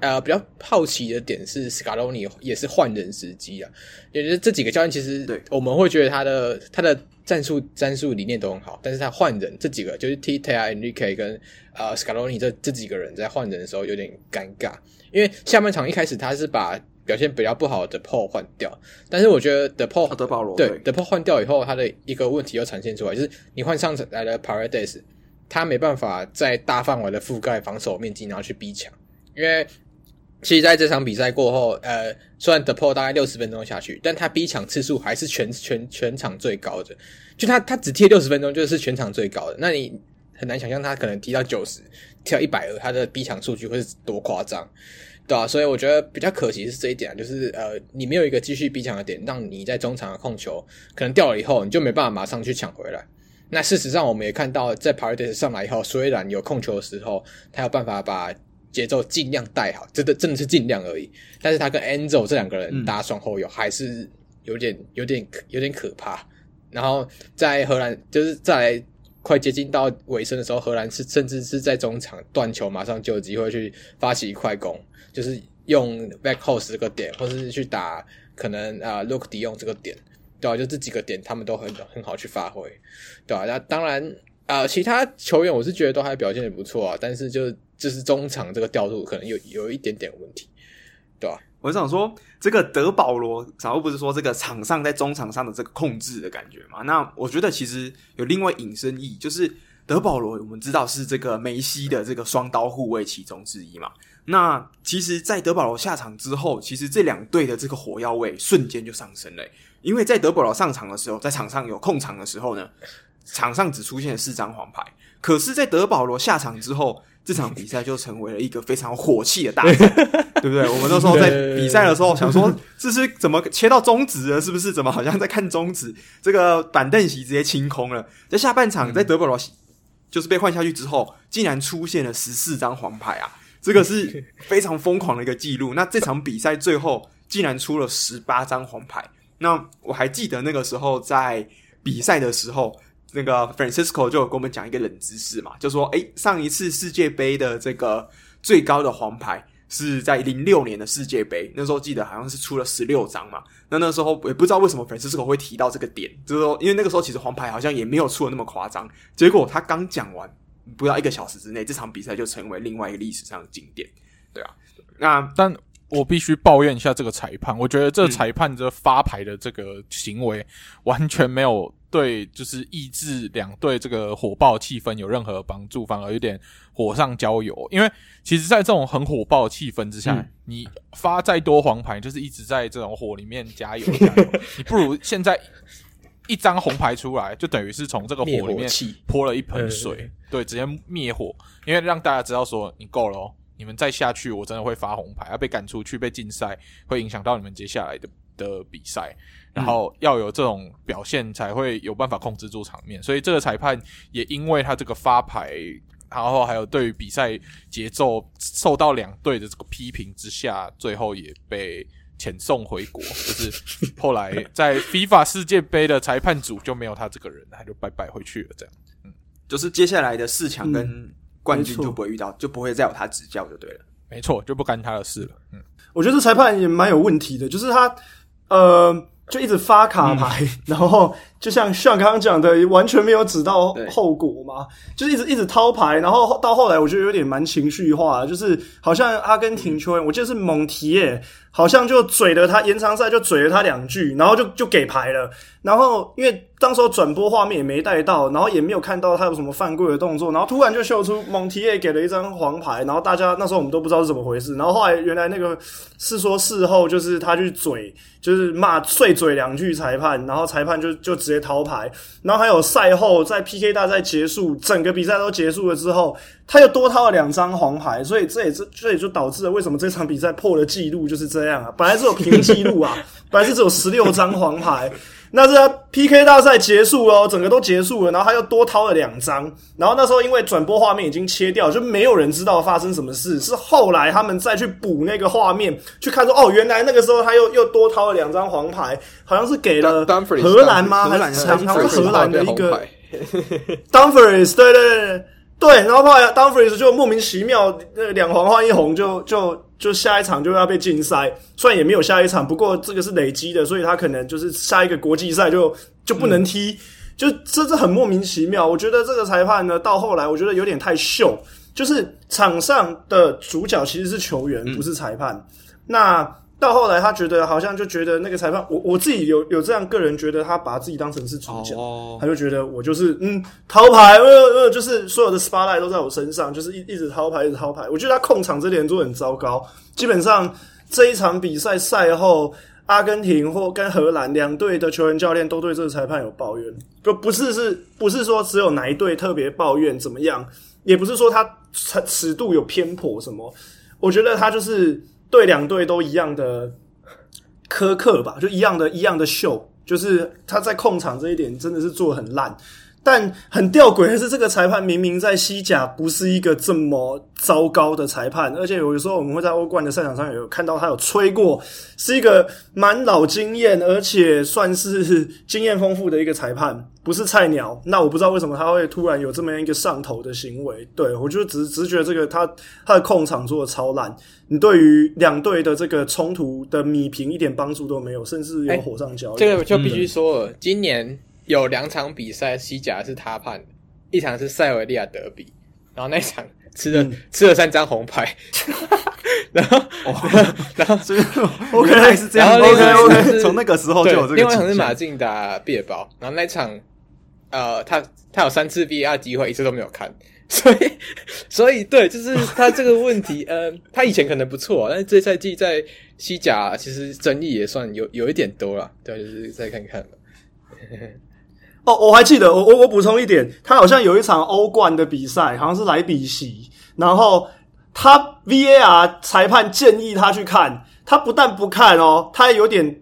呃比较好奇的点是，斯卡罗尼也是换人时机啊，也就是这几个教练其实对我们会觉得他的他的战术战术理念都很好，但是他换人这几个就是 Tite 啊、Enrique 跟呃斯卡罗尼这这几个人在换人的时候有点尴尬。因为下半场一开始他是把表现比较不好的 De Paul 换掉，但是我觉得 De Paul 德保罗对 De Paul 换掉以后，他的一个问题又呈现出来，就是你换上来的 Paredes，他没办法在大范围的覆盖防守面积，然后去逼抢。因为其实在这场比赛过后，呃，虽然 De Paul 大概六十分钟下去，但他逼抢次数还是全全全场最高的。就他他只踢六十分钟，就是全场最高的。那你很难想象他可能踢到九十。跳一百二，他的逼抢数据会是多夸张，对啊，所以我觉得比较可惜是这一点，就是呃，你没有一个继续逼抢的点，让你在中场的控球可能掉了以后，你就没办法马上去抢回来。那事实上，我们也看到，在 Paredes 上来以后，虽然有控球的时候，他有办法把节奏尽量带好，真的真的是尽量而已。但是他跟 Enzo 这两个人搭双后腰还是有点有点有点可怕。然后在荷兰，就是在。快接近到尾声的时候，荷兰是甚至是在中场断球，马上就有机会去发起快攻，就是用 back house 这个点，或者是去打可能啊 Luuk de Jong 这个点，对吧、啊？就这几个点，他们都很很好去发挥，对吧、啊？那当然啊、呃，其他球员我是觉得都还表现得不错啊，但是就就是中场这个调度可能有有一点点问题，对吧、我想说，这个德保罗，然后不是说这个场上在中场上的这个控制的感觉嘛？那我觉得其实有另外引申意义，就是德保罗我们知道是这个梅西的这个双刀护卫其中之一嘛。那其实，在德保罗下场之后，其实这两队的这个火药味瞬间就上升了，因为在德保罗上场的时候，在场上有控场的时候呢，场上只出现了四张黄牌，可是，在德保罗下场之后，这场比赛就成为了一个非常火气的大战。对不对？我们那时候在比赛的时候想说，这是怎么切到中指了？是不是？怎么好像在看中指？这个板凳席直接清空了。在下半场，在德保罗就是被换下去之后，竟然出现了十四张黄牌啊！这个是 非常疯狂的一个记录。那这场比赛最后竟然出了十八张黄牌。那我还记得那个时候在比赛的时候。那个 Francisco 就有跟我们讲一个冷知识嘛，就说，诶，上一次世界杯的这个最高的黄牌是在零六年的世界杯，那时候记得好像是出了十六张嘛。那那时候也不知道为什么 Francisco 会提到这个点，就是说，因为那个时候其实黄牌好像也没有出的那么夸张。结果他刚讲完，不到一个小时之内，这场比赛就成为另外一个历史上的经典。对啊，那但我必须抱怨一下这个裁判，我觉得这裁判这发牌的这个行为完全没有。对，就是抑制两队这个火爆气氛有任何帮助，反而有点火上浇油。因为其实，在这种很火爆的气氛之下，嗯、你发再多黄牌，就是一直在这种火里面加油加油。你不如现在一张红牌出来，就等于是从这个火里面泼了一盆水，对，直接灭火。因为让大家知道说，你够了哦，你们再下去，我真的会发红牌，要被赶出去，被禁赛，会影响到你们接下来的的比赛。然后要有这种表现，才会有办法控制住场面。所以这个裁判也因为他这个发牌，然后还有对于比赛节奏受到两队的这个批评之下，最后也被遣送回国。就是后来在 FIFA 世界杯的裁判组就没有他这个人，他就拜拜回去了。这样，嗯，就是接下来的四强跟冠军就不会遇到，嗯、就不会再有他执教就对了。没错，就不干他的事了。嗯，我觉得这裁判也蛮有问题的，就是他呃。就一直发卡牌，嗯、然后就像像刚刚讲的，完全没有指到后果嘛，就是一直一直掏牌，然后到后来我觉得有点蛮情绪化，就是好像阿根廷球员，我记得是蒙提耶，好像就嘴了他延长赛就嘴了他两句，然后就就给牌了，然后因为当时候转播画面也没带到，然后也没有看到他有什么犯规的动作，然后突然就秀出蒙提耶给了一张黄牌，然后大家那时候我们都不知道是怎么回事，然后后来原来那个是说事后就是他去嘴。就是骂碎嘴两句裁判，然后裁判就就直接掏牌，然后还有赛后在 PK 大赛结束，整个比赛都结束了之后，他又多掏了两张黄牌，所以这也是这也就导致了为什么这场比赛破了记录就是这样啊，本来是有平记录啊，本来是只有十六张黄牌。那这 PK 大赛结束了，整个都结束了，然后他又多掏了两张，然后那时候因为转播画面已经切掉，就没有人知道发生什么事。是后来他们再去补那个画面，去看说，哦，原来那个时候他又又多掏了两张黄牌，好像是给了荷兰吗？还是荷兰的一个 Dumfries？对对对对，然后后来 Dumfries 就莫名其妙，呃，两黄换一红就，就就。下一场就要被禁赛，虽然也没有下一场，不过这个是累积的，所以他可能就是下一个国际赛就就不能踢，嗯、就这是很莫名其妙。我觉得这个裁判呢，到后来我觉得有点太秀，就是场上的主角其实是球员，嗯、不是裁判。那。到后来，他觉得好像就觉得那个裁判，我我自己有有这样个人觉得，他把自己当成是主角，oh. 他就觉得我就是嗯掏牌，呃呃，就是所有的 spotlight 都在我身上，就是一一直掏牌，一直掏牌。我觉得他控场这点做很糟糕。基本上这一场比赛赛后，阿根廷或跟荷兰两队的球员教练都对这个裁判有抱怨，就不是是不是说只有哪一队特别抱怨怎么样，也不是说他尺尺度有偏颇什么，我觉得他就是。对两队都一样的苛刻吧，就一样的一样的秀，就是他在控场这一点真的是做得很烂。但很吊诡的是，这个裁判明明在西甲不是一个这么糟糕的裁判，而且有的时候我们会在欧冠的赛场上有看到他有吹过，是一个蛮老经验，而且算是经验丰富的一个裁判，不是菜鸟。那我不知道为什么他会突然有这么样一个上头的行为。对，我就只只觉得这个他他的控场做的超烂，你对于两队的这个冲突的米平一点帮助都没有，甚至有火上浇油。这个就必须说了，今年。有两场比赛，西甲是他判的，一场是塞维利亚德比，然后那场吃了、嗯、吃了三张红牌，然后、哦、然后所以 OK 是这样，OK OK，从那个时候就有这个。另外一场是马竞打毕尔包，然后那场呃，他他有三次 VAR 机会，一次都没有看，所以 所以对，就是他这个问题，呃，他以前可能不错，但是这赛季在西甲其实争议也算有有一点多了，对，就是再看看吧。哦，我还记得，我我我补充一点，他好像有一场欧冠的比赛，好像是莱比锡，然后他 VAR 裁判建议他去看，他不但不看哦，他还有点。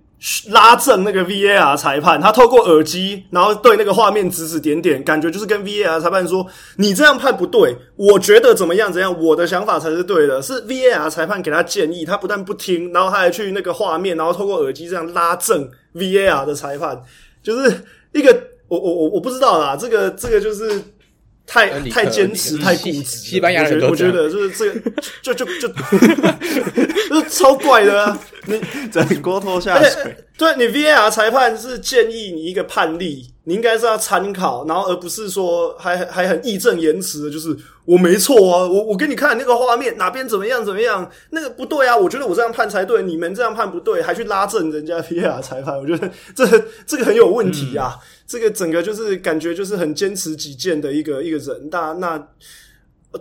拉正那个 VAR 裁判，他透过耳机，然后对那个画面指指点点，感觉就是跟 VAR 裁判说：“你这样判不对，我觉得怎么样怎样，我的想法才是对的。”是 VAR 裁判给他建议，他不但不听，然后他还去那个画面，然后透过耳机这样拉正 VAR 的裁判，就是一个我我我我不知道啦，这个这个就是。太太坚持，太固执。西班牙人我觉得就是这个，就就就 就是超怪的啊！你整锅拖下水。对，你 VAR 裁判是建议你一个判例，你应该是要参考，然后而不是说还还很义正言辞的，就是我没错啊，我我给你看那个画面哪边怎么样怎么样，那个不对啊，我觉得我这样判才对，你们这样判不对，还去拉正人家 VAR 裁判，我觉得这这个很有问题啊。嗯这个整个就是感觉就是很坚持己见的一个一个人，那那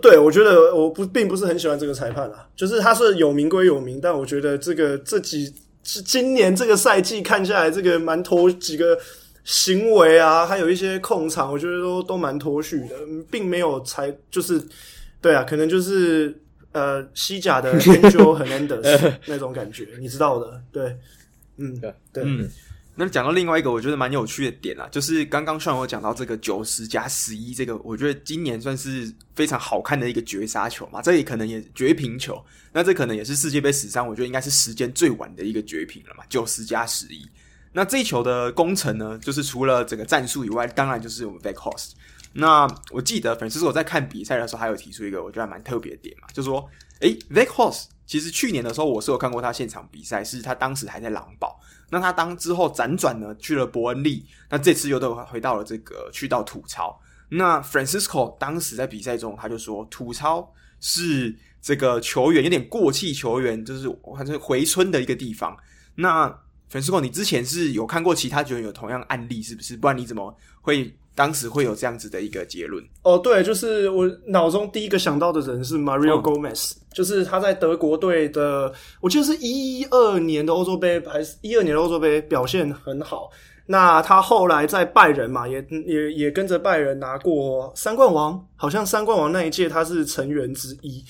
对我觉得我不并不是很喜欢这个裁判啊，就是他是有名归有名，但我觉得这个这几是今年这个赛季看下来，这个蛮头几个行为啊，还有一些控场，我觉得都都蛮脱序的，并没有才就是对啊，可能就是呃西甲的 Angel Hernandez 那种感觉，你知道的，对，嗯，对，对。嗯那讲到另外一个我觉得蛮有趣的点啊，就是刚刚上我讲到这个九十加十一这个，我觉得今年算是非常好看的一个绝杀球嘛，这也可能也绝平球，那这可能也是世界杯史上我觉得应该是时间最晚的一个绝平了嘛，九十加十一。那这一球的功臣呢，就是除了整个战术以外，当然就是我们 Weghorst。那我记得粉丝说我在看比赛的时候，还有提出一个我觉得蛮特别的点嘛，就说，诶 Weghorst 其实去年的时候我是有看过他现场比赛，是他当时还在狼堡。那他当之后辗转呢去了伯恩利，那这次又都回到了这个去到吐槽。那 Francisco 当时在比赛中他就说，吐槽是这个球员有点过气球员，就是反正回春的一个地方。那 Francisco，你之前是有看过其他球员有同样案例是不是？不然你怎么会？当时会有这样子的一个结论哦，对，就是我脑中第一个想到的人是 Mario Gomez，、嗯、就是他在德国队的，我记得是一二年的欧洲杯还是一二年的欧洲杯表现很好。那他后来在拜仁嘛，也也也跟着拜仁拿过三冠王，好像三冠王那一届他是成员之一。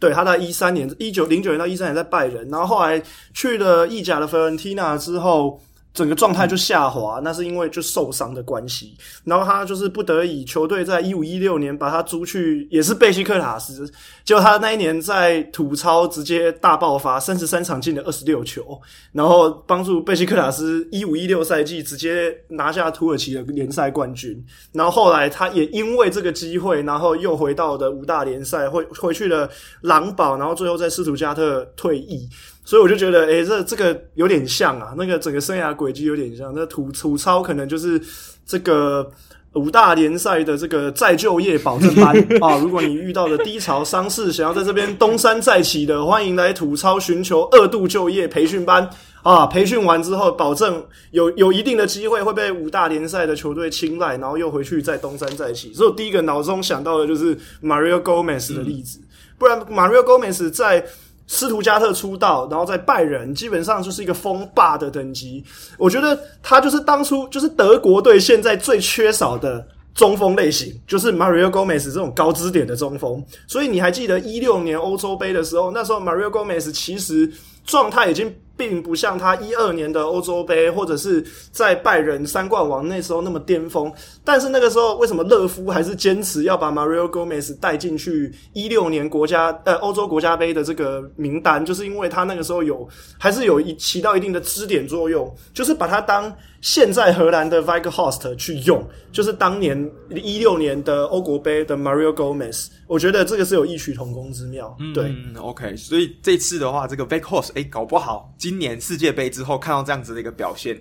对，他在一三年一九零九年到一三年在拜仁，然后后来去了意甲的费伦蒂娜之后。整个状态就下滑，那是因为就受伤的关系。然后他就是不得已，球队在一五一六年把他租去，也是贝西克塔斯。结果他那一年在土超直接大爆发，三十三场进了二十六球，然后帮助贝西克塔斯一五一六赛季直接拿下土耳其的联赛冠军。然后后来他也因为这个机会，然后又回到的五大联赛，回回去了狼堡，然后最后在斯图加特退役。所以我就觉得，诶、欸，这这个有点像啊，那个整个生涯轨迹有点像。那土土超可能就是这个五大联赛的这个再就业保证班 啊。如果你遇到了低潮伤势，想要在这边东山再起的，欢迎来土超寻求二度就业培训班啊。培训完之后，保证有有一定的机会会被五大联赛的球队青睐，然后又回去再东山再起。所以我第一个脑中想到的就是 Mario Gomez 的例子，嗯、不然 Mario Gomez 在。斯图加特出道，然后在拜仁，基本上就是一个风霸的等级。我觉得他就是当初就是德国队现在最缺少的中锋类型，就是 Mario Gomez 这种高支点的中锋。所以你还记得一六年欧洲杯的时候，那时候 Mario Gomez 其实状态已经。并不像他一二年的欧洲杯，或者是在拜仁三冠王那时候那么巅峰。但是那个时候，为什么勒夫还是坚持要把 Mario Gomez 带进去一六年国家呃欧洲国家杯的这个名单？就是因为他那个时候有还是有一起到一定的支点作用，就是把他当现在荷兰的 Weghorst 去用，就是当年一六年的欧国杯的 Mario Gomez。我觉得这个是有异曲同工之妙。对，，OK。所以这次的话，这个 Weghorst 诶，搞不好。今年世界杯之后看到这样子的一个表现，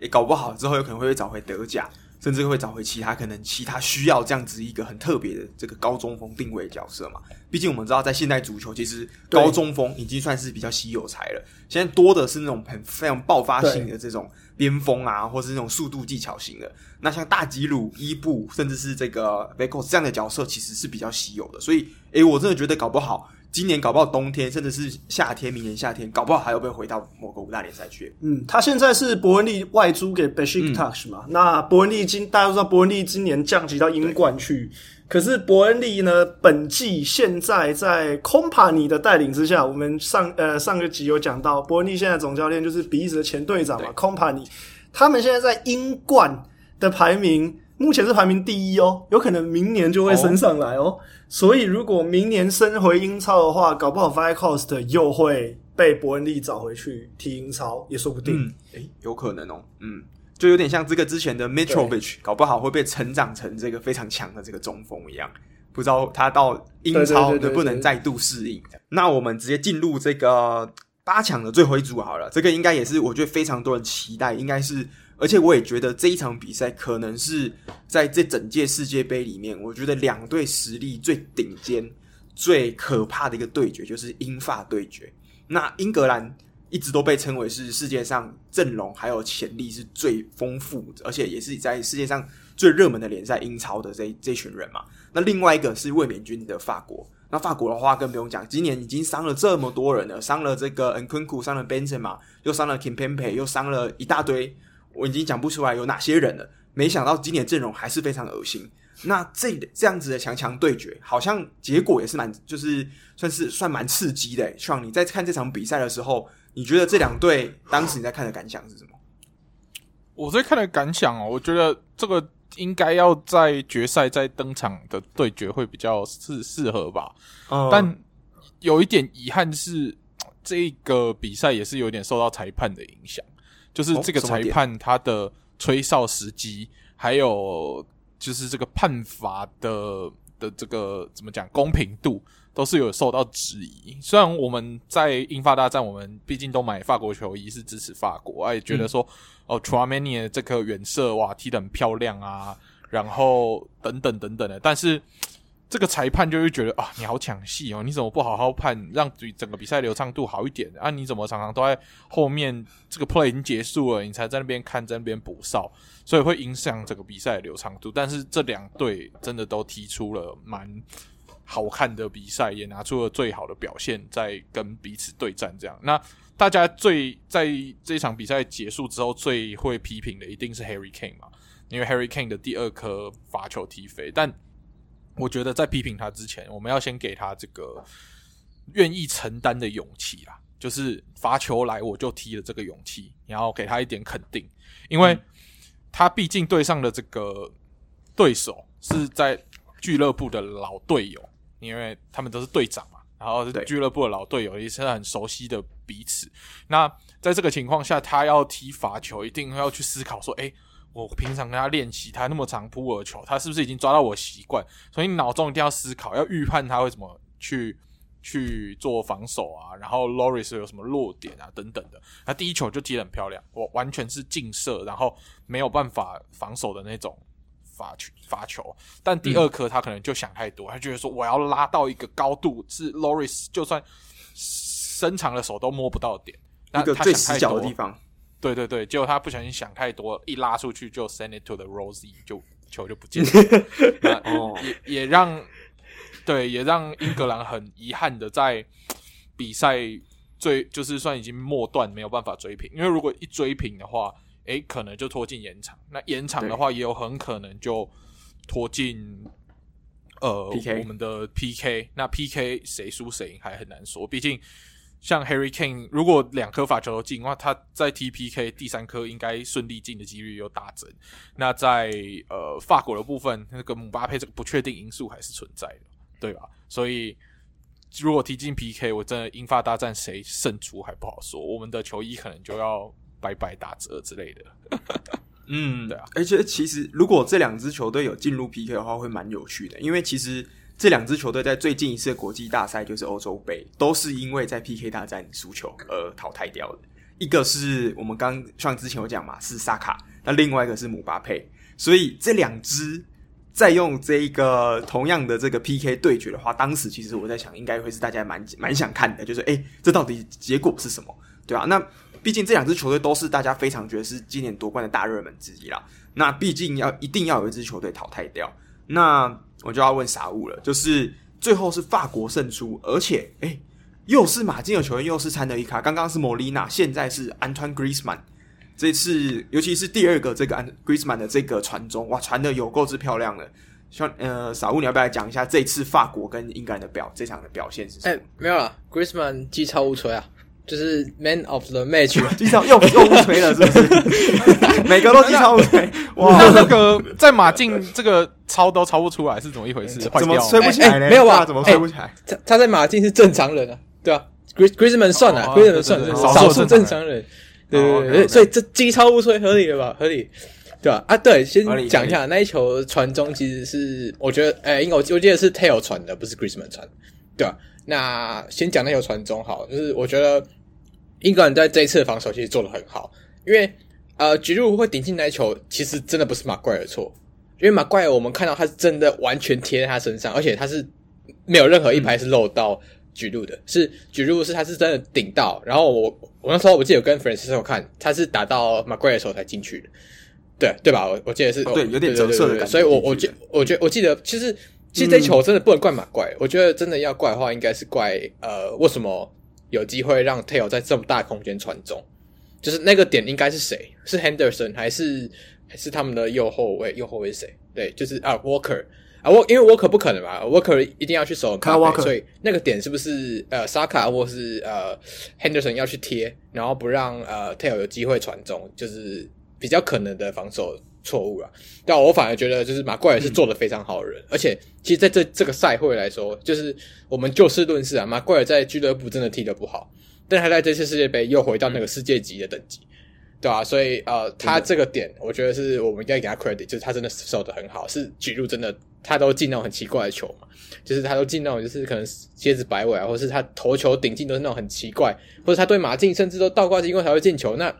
也搞不好之后有可能会找回德甲，甚至会找回其他可能其他需要这样子一个很特别的这个高中锋定位角色嘛。毕竟我们知道，在现代足球，其实高中锋已经算是比较稀有才了。现在多的是那种很非常爆发性的这种边锋啊，或是那种速度技巧型的。那像大吉鲁、伊布，甚至是这个 Weghorst 这样的角色，其实是比较稀有的。所以，诶，我真的觉得搞不好。今年搞不好冬天，甚至是夏天，明年夏天搞不好还要不要回到某个五大联赛去？嗯，他现在是伯恩利外租给 Besiktas 嘛？嗯、那伯恩利今大家都知道，伯恩利今年降级到英冠去，可是伯恩利呢，本季现在在 Company 的带领之下，我们上呃上个集有讲到，伯恩利现在总教练就是比利时的前队长嘛，Company，他们现在在英冠的排名目前是排名第一哦，有可能明年就会升上来哦。哦所以如果明年升回英超的话，搞不好 Weghorst 又会被伯恩利找回去踢英超，也说不定。嗯，诶，有可能哦。嗯。就有点像这个之前的 Mitrovic，搞不好会被成长成这个非常强的这个中锋一样，不知道他到英超能不能再度适应。那我们直接进入这个八强的最后一组好了，这个应该也是我觉得非常多人期待，应该是，而且我也觉得这一场比赛可能是在这整届世界杯里面，我觉得两队实力最顶尖、最可怕的一个对决，就是英法对决。那英格兰。一直都被称为是世界上阵容还有潜力是最丰富，而且也是在世界上最热门的联赛英超的这这群人嘛。那另外一个是卫冕军的法国，那法国的话更不用讲，今年已经伤了这么多人了，伤了这个 Nkunku，伤了 Benzema 嘛，又伤了 Kimpembe，又伤了一大堆，我已经讲不出来有哪些人了。没想到今年阵容还是非常恶心。那这这样子的强强对决，好像结果也是蛮，就是算是算蛮刺激的。希望你在看这场比赛的时候。你觉得这两队当时你在看的感想是什么？我在看的感想哦，我觉得这个应该要在决赛再登场的对决会比较适适合吧。嗯，但有一点遗憾是，这个比赛也是有点受到裁判的影响，就是这个裁判他的吹哨时机，还有就是这个判罚的的这个怎么讲公平度。都是有受到质疑。虽然我们在英法大战，我们毕竟都买法国球衣，是支持法国，也觉得说，嗯、哦，Tchouaméni 这颗远射哇踢得很漂亮啊，然后等等等等的。但是这个裁判就会觉得啊，你好抢戏哦，你怎么不好好判，让整个比赛流畅度好一点啊？你怎么常常都在后面这个 play 已经结束了，你才在那边看，在那边补哨，所以会影响整个比赛的流畅度。但是这两队真的都踢出了蛮。好看的比赛也拿出了最好的表现，在跟彼此对战。这样，那大家最在这场比赛结束之后最会批评的一定是 Harry Kane 嘛？因为 Harry Kane 的第二颗罚球踢飞。但我觉得在批评他之前，我们要先给他这个愿意承担的勇气啦，就是罚球来我就踢了这个勇气，然后给他一点肯定，因为他毕竟对上的这个对手是在俱乐部的老队友。因为他们都是队长嘛，然后是俱乐部的老队友，也是很熟悉的彼此。那在这个情况下，他要踢罚球，一定要去思考说：诶，我平常跟他练习，他那么长扑尔球，他是不是已经抓到我习惯？所以你脑中一定要思考，要预判他会怎么去去做防守啊。然后 Loris 有什么弱点啊，等等的。他第一球就踢得很漂亮，我完全是近射，然后没有办法防守的那种。罚球，罚球，但第二颗他可能就想太多，嗯、他觉得说我要拉到一个高度，是 Loris 就算伸长了手都摸不到点，一个最死角的地方。对对对，结果他不小心想太多，一拉出去就 send it to the Rosie，就球就不见了。那哦，也也让对，也让英格兰很遗憾的在比赛最就是算已经末段没有办法追平，因为如果一追平的话。诶，可能就拖进延长。那延长的话，也有很可能就拖进呃 PK 我们的 PK。那 PK 谁输谁赢还很难说。毕竟像 Harry Kane，如果两颗罚球都进的话，他在 T P K 第三颗应该顺利进的几率又大增。那在呃法国的部分，那个姆巴佩这个不确定因素还是存在的，对吧？所以如果踢进 PK，我真的英法大战谁胜出还不好说。我们的球衣可能就要。白白打折之类的，嗯，对啊，而且其实如果这两支球队有进入 PK 的话，会蛮有趣的，因为其实这两支球队在最近一次的国际大赛就是欧洲杯，都是因为在 PK 大战输球而淘汰掉的。一个是我们刚像之前有讲嘛，是萨卡，那另外一个是姆巴佩，所以这两支在用这个同样的这个 PK 对决的话，当时其实我在想，应该会是大家蛮蛮想看的，就是诶，这到底结果是什么？对啊，那。毕竟这两支球队都是大家非常觉得是今年夺冠的大热门之一啦。那毕竟要一定要有一支球队淘汰掉，那我就要问傻物了，就是最后是法国胜出，而且诶、又是马竞的球员，又是参德伊卡，刚刚是莫莉娜，现在是安团格里兹曼。这次尤其是第二个这个安格里兹曼的这个传中，哇，传的有够之漂亮了。希望呃，傻物你要不要来讲一下这次法国跟英格兰的表这场的表现是什么？哎，没有了，Griezmann 机超无吹啊，就是 Man of the Match，机超又 又误吹了，是不是？每个都机超误吹，哇，那个在马竞这个超都超不出来是怎么一回事？怎么吹不起来呢？没有啊，怎么吹不起来？他他在马竞是正常人啊，对啊，Griezmann 算了，Griezmann 算少数正常人，对对对，所以这机超误吹合理了吧？合理。对啊，啊，对，先讲一下那一球传中，其实是我觉得，哎，因为我我记得是 Tail 传的，不是 Griezmann 传，对吧？那先讲那球传中好，就是我觉得英格兰在这一次的防守其实做的很好，因为呃，吉鲁会顶进来球，其实真的不是马怪的错，因为马怪我们看到他是真的完全贴在他身上，而且他是没有任何一排是漏到吉鲁的，嗯、是吉鲁是他是真的顶到，然后我我那时候我记得有跟 Francisco 看，他是打到马怪的时候才进去的。对对吧？我我记得是，对，有点折射的感觉。所以我我记，我觉我记得，其实其实这球真的不能怪马怪。我觉得真的要怪的话，应该是怪呃，为什么有机会让 Tail 在这么大空间传中？就是那个点应该是谁？是 Henderson 还是还是他们的右后卫？右后卫是谁？对，就是啊，Walker 啊，我因为 Walker 不可能嘛，Walker 一定要去守卡，Walker，所以那个点是不是呃，Saka 或是呃 Henderson 要去贴，然后不让呃 Tail 有机会传中？就是。比较可能的防守错误啊，但我反而觉得就是马怪尔是做的非常好的人，嗯、而且其实在这这个赛会来说，就是我们就事论事啊，马怪尔在俱乐部真的踢得不好，但他在这次世界杯又回到那个世界级的等级，嗯、对吧、啊？所以呃，他这个点我觉得是我们应该给他 credit，就是他真的守得很好，是举入真的他都进那种很奇怪的球嘛，就是他都进那种就是可能蝎子摆尾啊，或是他头球顶进都是那种很奇怪，或者他对马竞甚至都倒挂金钩才会进球那。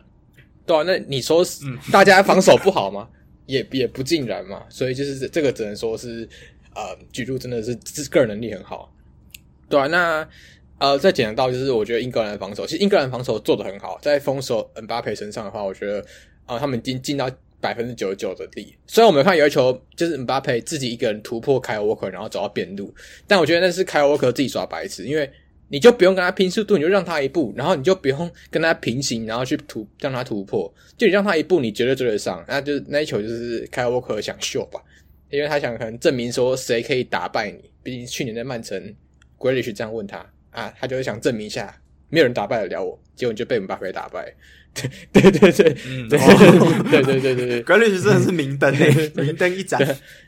对啊，那你说大家防守不好吗？嗯、也也不尽然嘛。所以就是这个只能说是呃，举路真的是自个人能力很好。对啊，那呃，再讲到就是我觉得英格兰的防守，其实英格兰防守做得很好，在封锁恩巴佩身上的话，我觉得啊、呃，他们已经尽到百分之九十九的力。虽然我们看有一球就是恩巴佩自己一个人突破凯尔沃克，然后走到边路，但我觉得那是凯尔沃克自己耍白痴，因为。你就不用跟他拼速度，你就让他一步，然后你就不用跟他平行，然后去突让他突破，就你让他一步，你绝对追得上。那就那一球就是凯尔沃克想秀吧，因为他想可能证明说谁可以打败你。毕竟去年在曼城，Grealish 这样问他啊，他就是想证明一下没有人打败得了我，结果你就被姆巴佩打败。对对对对，嗯，对对对对对，Grealish 真的是明灯诶，明灯一盏。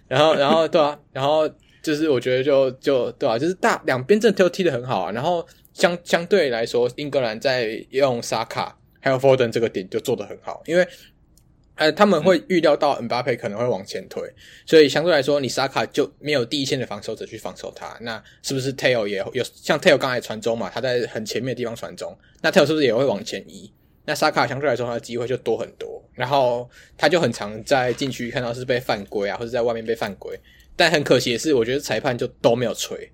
然后然后对啊，然后。就是我觉得就就对啊，就是大两边真的都踢得很好啊。然后相相对来说，英格兰在用沙卡还有 Foden 这个点就做得很好，因为呃他们会预料到恩巴佩可能会往前推，所以相对来说，你沙卡就没有第一线的防守者去防守他。那是不是 Tail 也有像 Tail 刚才传中嘛？他在很前面的地方传中，那 Tail 是不是也会往前移？那沙卡相对来说他的机会就多很多，然后他就很常在禁区看到是被犯规啊，或者在外面被犯规。但很可惜的是，我觉得裁判就都没有吹，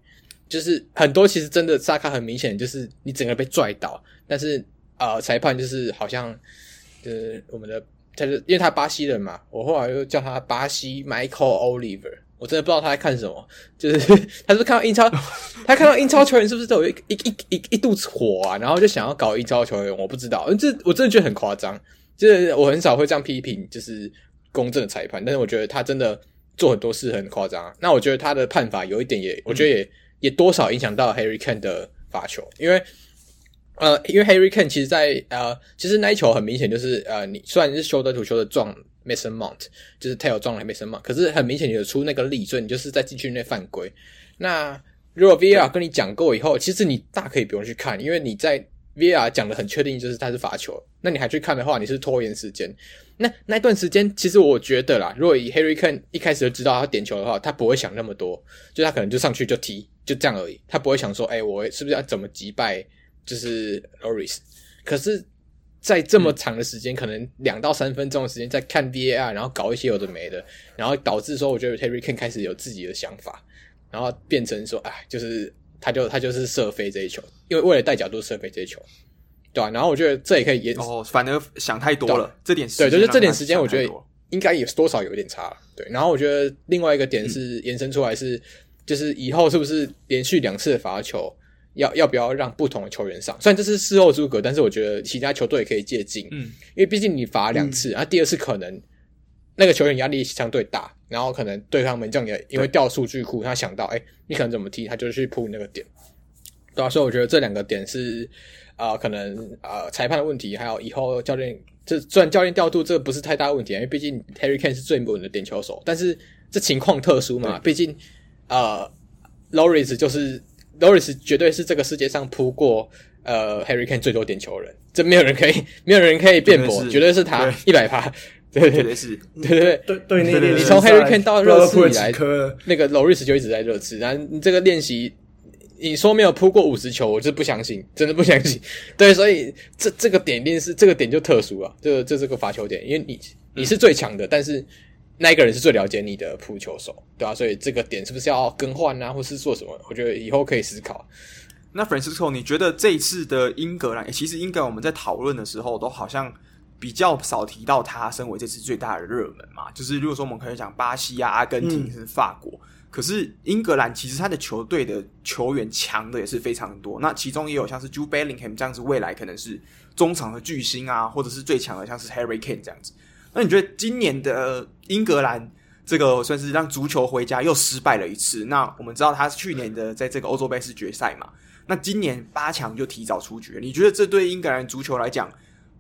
就是很多其实真的萨卡很明显就是你整个被拽倒，但是呃裁判就是好像就是我们的他是因为他巴西人嘛，我后来又叫他巴西 Michael Oliver，我真的不知道他在看什么，就是他是看到英超，他看到英超球员是不是都有一一一一一肚子火啊，然后就想要搞英超球员，我不知道，这我真的觉得很夸张，就是我很少会这样批评就是公正的裁判，但是我觉得他真的。做很多事很夸张，那我觉得他的判罚有一点也，我觉得也、嗯、也多少影响到 Harry Kane 的罚球，因为呃，因为 Harry Kane 其实在，在呃，其实那一球很明显就是呃，你虽然是 shoulder to shoulder 撞 Mason Mount，就是 Tail 撞了 Mason Mount，可是很明显你有出那个力，所以你就是在禁区内犯规。那如果 VAR 跟你讲过以后，其实你大可以不用去看，因为你在 VAR 讲的很确定就是他是罚球，那你还去看的话，你是拖延时间。那那段时间，其实我觉得啦，如果以 Harry Kane 一开始就知道他点球的话，他不会想那么多，就他可能就上去就踢，就这样而已，他不会想说，哎、我是不是要怎么击败就是 l o r i s 可是，在这么长的时间，可能两到三分钟的时间，在看 VAR，然后搞一些有的没的，然后导致说，我觉得 Harry Kane 开始有自己的想法，然后变成说，哎，就是他就他就是射飞这一球，因为为了带角度射飞这一球。对啊，然后我觉得这也可以延哦，反而想太多了。这点时间对，就是这点时间，我觉得应该也多少有一点差。对，然后我觉得另外一个点是延伸出来是，嗯、就是以后是不是连续两次的罚球，要要不要让不同的球员上？虽然这是事后诸葛，但是我觉得其他球队也可以借鉴。嗯，因为毕竟你罚两次，嗯、啊，第二次可能那个球员压力相对大，然后可能对方门将也因为掉数据库，他想到，哎、欸，你可能怎么踢，他就去扑那个点。对啊，所以我觉得这两个点是啊、呃，可能啊、呃，裁判的问题，还有以后教练，这虽然教练调度这个不是太大问题，因为毕竟 Harry Kane 是最稳的点球手，但是这情况特殊嘛，毕竟呃，Lloris 就是 Lloris 绝对是这个世界上扑过呃 Harry Kane 最多点球人，这没有人可以，没有人可以辩驳，绝对是他一百趴，对对对是，对对对对对，你从 Harry Kane 到热刺以来，那个 Lloris 就一直在热刺，然后你这个练习。你说没有扑过五十球，我就不相信，真的不相信。对，所以这这个点一定是这个点就特殊了，这这是个罚球点，因为你你是最强的，但是那一个人是最了解你的扑球手，对吧、啊？所以这个点是不是要更换啊，或是做什么？我觉得以后可以思考。那 Francisco，你觉得这一次的英格兰，其实英格兰我们在讨论的时候，都好像比较少提到他身为这次最大的热门嘛？就是如果说我们可以讲巴西啊、阿根廷是法国。嗯可是英格兰其实他的球队的球员强的也是非常多，那其中也有像是 Jude Bellingham 这样子，未来可能是中场的巨星啊，或者是最强的像是 Harry Kane 这样子。那你觉得今年的英格兰这个算是让足球回家又失败了一次？那我们知道他去年的在这个欧洲杯是决赛嘛，那今年八强就提早出局。你觉得这对英格兰足球来讲，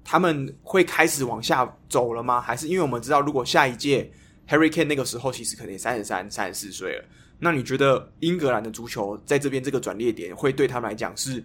他们会开始往下走了吗？还是因为我们知道如果下一届？Harry Kane 那个时候其实可能也三十三、三十四岁了。那你觉得英格兰的足球在这边这个转捩点，会对他们来讲是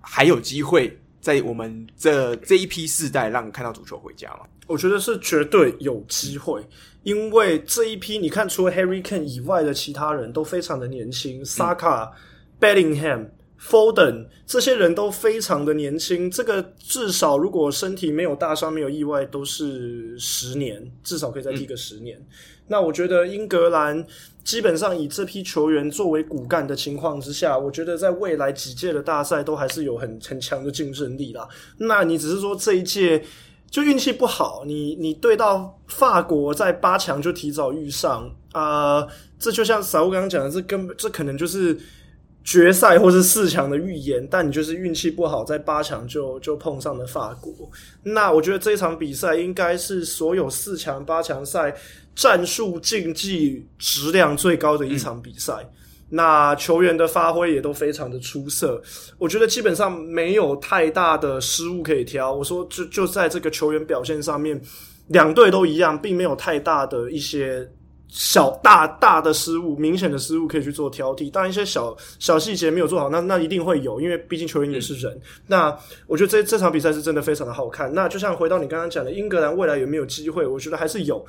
还有机会在我们这这一批世代让看到足球回家吗？我觉得是绝对有机会，因为这一批你看，除了 Harry Kane 以外的其他人都非常的年轻，Saka、Bellingham。Foden 这些人都非常的年轻，这个至少如果身体没有大伤、没有意外，都是十年，至少可以再踢个十年。嗯、那我觉得英格兰基本上以这批球员作为骨干的情况之下，我觉得在未来几届的大赛都还是有很很强的竞争力啦。那你只是说这一届就运气不好，你你对到法国在八强就提早遇上啊、呃，这就像小吴刚刚讲的，这根本这可能就是。决赛或是四强的预言，但你就是运气不好，在八强就就碰上了法国。那我觉得这场比赛应该是所有四强、八强赛战术竞技质量最高的一场比赛。那球员的发挥也都非常的出色，我觉得基本上没有太大的失误可以挑。我说就就在这个球员表现上面，两队都一样，并没有太大的一些。小大大的失误，明显的失误可以去做挑剔，当然一些小小细节没有做好，那那一定会有，因为毕竟球员也是人。那我觉得这这场比赛是真的非常的好看。那就像回到你刚刚讲的，英格兰未来有没有机会？我觉得还是有，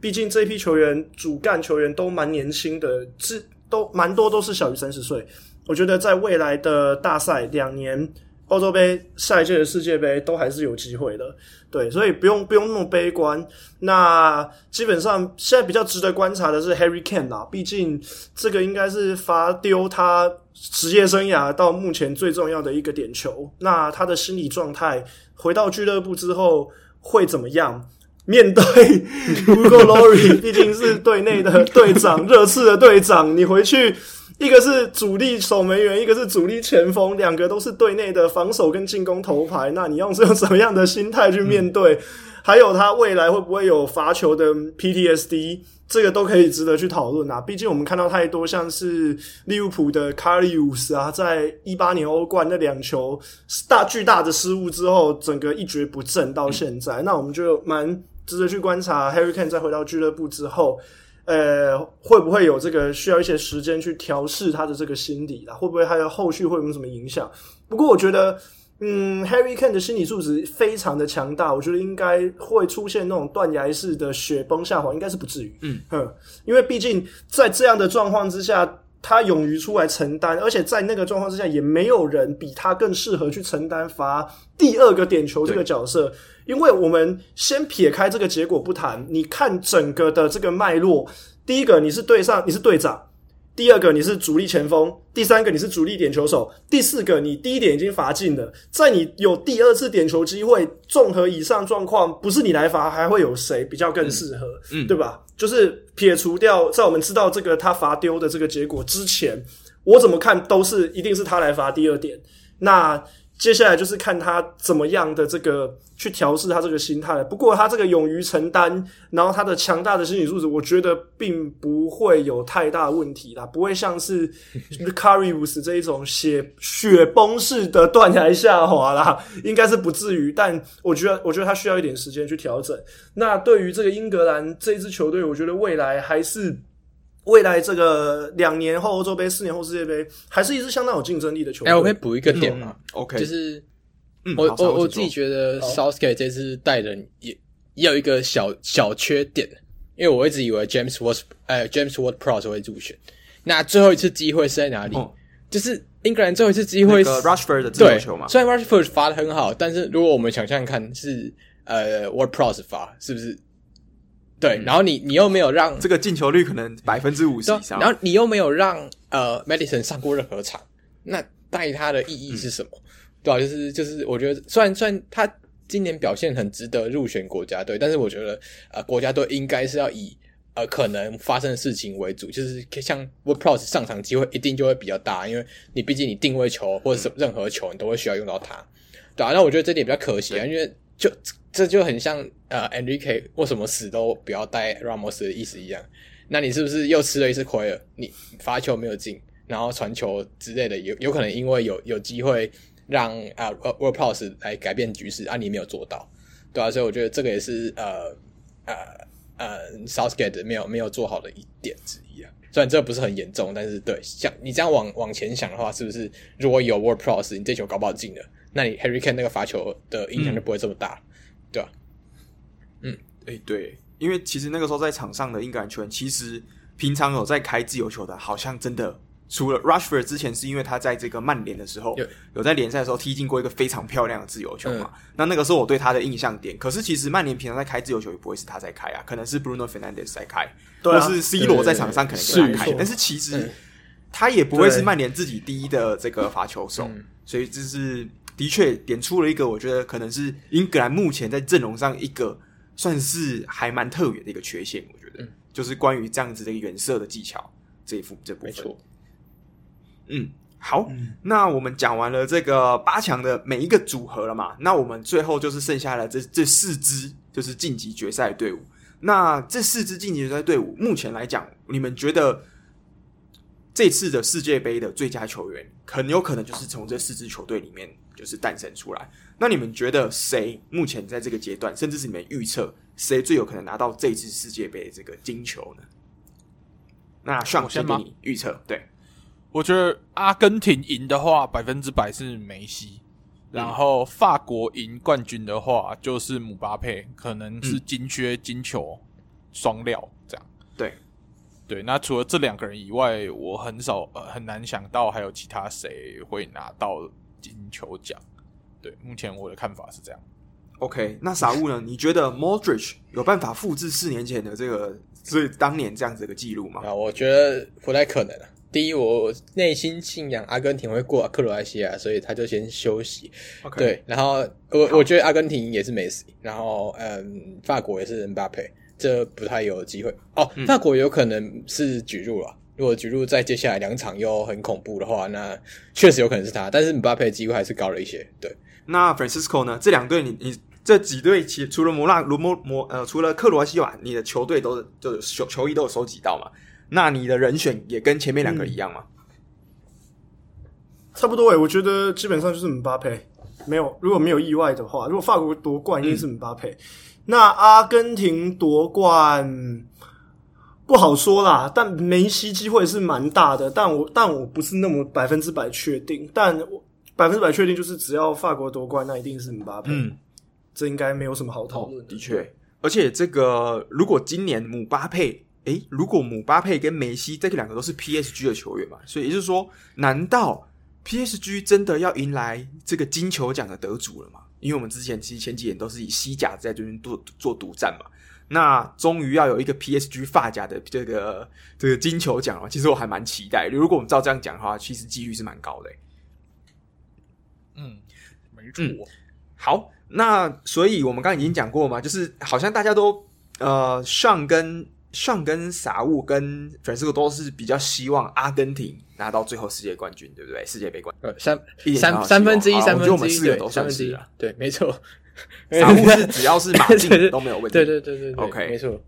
毕竟这一批球员主干球员都蛮年轻的，是都蛮多都是小于三十岁。我觉得在未来的大赛两年。欧洲杯、下一届的世界杯都还是有机会的，对，所以不用不用那么悲观。那基本上现在比较值得观察的是 Harry Kane 啦，毕竟这个应该是罚丢他职业生涯到目前最重要的一个点球。那他的心理状态回到俱乐部之后会怎么样？面对 Hugo Lloris，毕竟是队内的队长，热刺的队长，你回去。一个是主力守门员，一个是主力前锋，两个都是队内的防守跟进攻头牌。那你用是用什么样的心态去面对？嗯、还有他未来会不会有罚球的 PTSD？这个都可以值得去讨论啊。毕竟我们看到太多像是利物浦的 Karius 啊，在一八年欧冠那两球大巨大的失误之后，整个一蹶不振到现在。嗯、那我们就蛮值得去观察 Harry Kane 再回到俱乐部之后。呃，会不会有这个需要一些时间去调试他的这个心理啦？会不会还有后续会有什么影响？不过我觉得，嗯，Harry Kane 的心理素质非常的强大，我觉得应该会出现那种断崖式的雪崩下滑，应该是不至于。嗯哼，因为毕竟在这样的状况之下，他勇于出来承担，而且在那个状况之下，也没有人比他更适合去承担罚第二个点球这个角色。因为我们先撇开这个结果不谈，你看整个的这个脉络，第一个你是队上，你是队长；第二个你是主力前锋；第三个你是主力点球手；第四个你第一点已经罚进了，在你有第二次点球机会，综合以上状况，不是你来罚，还会有谁比较更适合？嗯，对吧？就是撇除掉在我们知道这个他罚丢的这个结果之前，我怎么看都是一定是他来罚第二点。那。接下来就是看他怎么样的这个去调试他这个心态。不过他这个勇于承担，然后他的强大的心理素质，我觉得并不会有太大问题啦，不会像是 Karius 这一种血雪崩式的断崖下滑啦，应该是不至于。但我觉得，我觉得他需要一点时间去调整。那对于这个英格兰这支球队，我觉得未来还是。未来这个两年后欧洲杯，四年后世界杯，还是一支相当有竞争力的球队。哎、欸，我可以补一个点吗、嗯、？OK，就是我、嗯、我我自己觉得 Southgate 这次带人也也有一个小小缺点，因为我一直以为 James Ward 呃 James Ward-Prowse 会入选。那最后一次机会是在哪里？哦、就是英格兰最后一次机会是、那个、，Rushford 的自由球嘛？虽然 Rushford 罚的很好，但是如果我们想象看是呃 Ward-Prowse 罚，是不是？对，然后你你又没有让这个进球率可能百分之五十以上，然后你又没有让呃 Maddison 上过任何场，那带他的意义是什么？嗯、对吧、啊？就是就是，我觉得虽然虽然他今年表现很值得入选国家队，但是我觉得呃国家队应该是要以呃可能发生的事情为主，就是像 Ward-Prowse 上场机会一定就会比较大，因为你毕竟你定位球或者是任何球你都会需要用到它，对啊，那我觉得这点比较可惜啊，因为就。这就很像呃，Enrique 为什么死都不要带 Ramos 的意思一样。那你是不是又吃了一次亏了？你罚球没有进，然后传球之类的，有有可能因为有有机会让啊 Ward-Prowse 来改变局势啊，你没有做到，对啊，所以我觉得这个也是呃呃呃 Southgate 没有没有做好的一点之一啊。虽然这不是很严重，但是对，像你这样往往前想的话，是不是如果有 w o r p o s 你这球搞不好进了，那你 Harry Kane 那个罚球的影响就不会这么大。嗯对啊，嗯，哎、欸，对，因为其实那个时候在场上的英格兰球员，其实平常有在开自由球的，好像真的除了 Rushford 之前，是因为他在这个曼联的时候，有在联赛的时候踢进过一个非常漂亮的自由球嘛。嗯、那那个时候我对他的印象点，可是其实曼联平常在开自由球也不会是他在开啊，可能是 Bruno Fernandez 在开，或是 C 罗在场上可能跟他开，但是其实他也不会是曼联自己第一的这个罚球手，所以这是。的确点出了一个，我觉得可能是英格兰目前在阵容上一个算是还蛮特别的一个缺陷。我觉得，就是关于这样子的一个远射的技巧这一副这部分。没错。嗯，好，嗯、那我们讲完了这个八强的每一个组合了嘛？那我们最后就是剩下了这这四支，就是晋级决赛队伍。那这四支晋级决赛队伍，目前来讲，你们觉得？这次的世界杯的最佳球员很有可能就是从这四支球队里面就是诞生出来。那你们觉得谁目前在这个阶段，甚至是你们预测谁最有可能拿到这次世界杯这个金球呢？那上先给你预测。对，我觉得阿根廷赢的话，百分之百是梅西；然后法国赢冠军的话，就是姆巴佩，可能是金靴、金球双料这样。对。对，那除了这两个人以外，我很少呃很难想到还有其他谁会拿到金球奖。对，目前我的看法是这样。OK，那傻物呢？你觉得 Modric 有办法复制四年前的这个，所以当年这样子的记录吗？啊，我觉得不太可能啊。第一，我内心信仰阿根廷会过克罗埃西亚，所以他就先休息。Okay. 对，然后我我觉得阿根廷也是梅西，然后嗯，法国也是恩巴佩。这不太有机会哦。法国有可能是举入了，如果举入在接下来两场又很恐怖的话，那确实有可能是他。但是姆巴佩的机会还是高了一些。对，那 Francisco 呢？这两队你你这几队其除了摩纳罗摩摩呃，除了克罗西瓦，你的球队都就球球衣都有收集到嘛？那你的人选也跟前面两个一样吗？嗯、差不多诶，我觉得基本上就是姆巴佩。没有，如果没有意外的话，如果法国夺冠，一定是姆巴佩。嗯那阿根廷夺冠不好说啦，但梅西机会是蛮大的，但我但我不是那么百分之百确定，但我百分之百确定就是只要法国夺冠，那一定是姆巴佩，嗯，这应该没有什么好讨论的。的确，而且这个如果今年姆巴佩，诶，如果姆巴佩跟梅西这个两个都是 PSG 的球员嘛，所以也就是说，难道 PSG 真的要迎来这个金球奖的得主了吗？因为我们之前其实前几年都是以西甲在这边做做独占嘛，那终于要有一个 PSG 发甲的这个这个金球奖了，其实我还蛮期待。如果我们照这样讲的话，其实几率是蛮高的。嗯，没错。好，那所以我们刚刚已经讲过嘛，就是好像大家都呃，上跟上跟傻物跟 Francisco 都是比较希望阿根廷拿到最后世界冠军，对不对？世界杯冠军，三三三分之一，三分之一，我们四个都算是啊，对，没错。傻物是只要是马竞都没有问题，对对对对，OK，没错。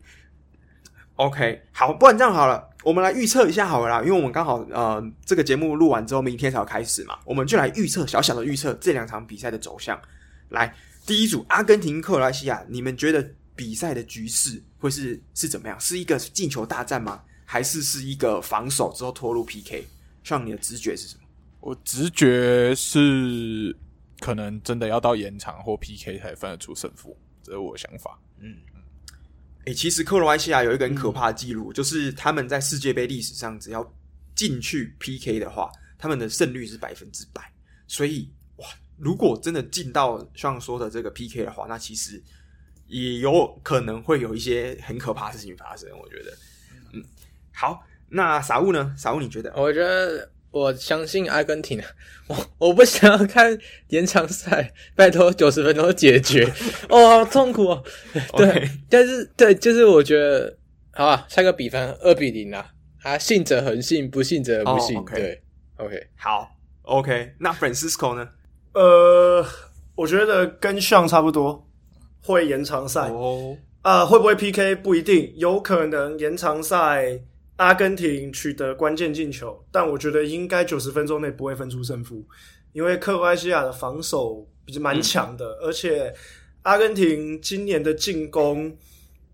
OK，好，不然这样好了，我们来预测一下好了啦，因为我们刚好呃，这个节目录完之后，明天才要开始嘛，我们就来预测小小的预测这两场比赛的走向。来，第一组阿根廷克罗埃西亚，你们觉得？比赛的局势会是是怎么样？是一个进球大战吗？还是是一个防守之后拖入 PK？像你的直觉是什么？我直觉是可能真的要到延长或 PK 才分得出胜负，这是我的想法。嗯嗯。诶、欸，其实克罗埃西亚有一个很可怕的记录，嗯、就是他们在世界杯历史上，只要进去 PK 的话，他们的胜率是百分之百。所以哇，如果真的进到像说的这个 PK 的话，那其实。也有可能会有一些很可怕的事情发生，我觉得，嗯，好，那傻物呢？傻物，你觉得？我觉得我相信阿根廷，我我不想要看延长赛，拜托九十分钟解决，哦，好痛苦哦。对.但是对，就是我觉得，好吧，下个比分二比零啊，啊，信者恒信，不信者不信。Oh, okay. 对，OK，好，OK，那 Francisco 呢？呃，我觉得跟上差不多。会延长赛哦，啊、呃，会不会 PK 不一定，有可能延长赛阿根廷取得关键进球，但我觉得应该九十分钟内不会分出胜负，因为克罗埃西亚的防守比较蛮强的，嗯、而且阿根廷今年的进攻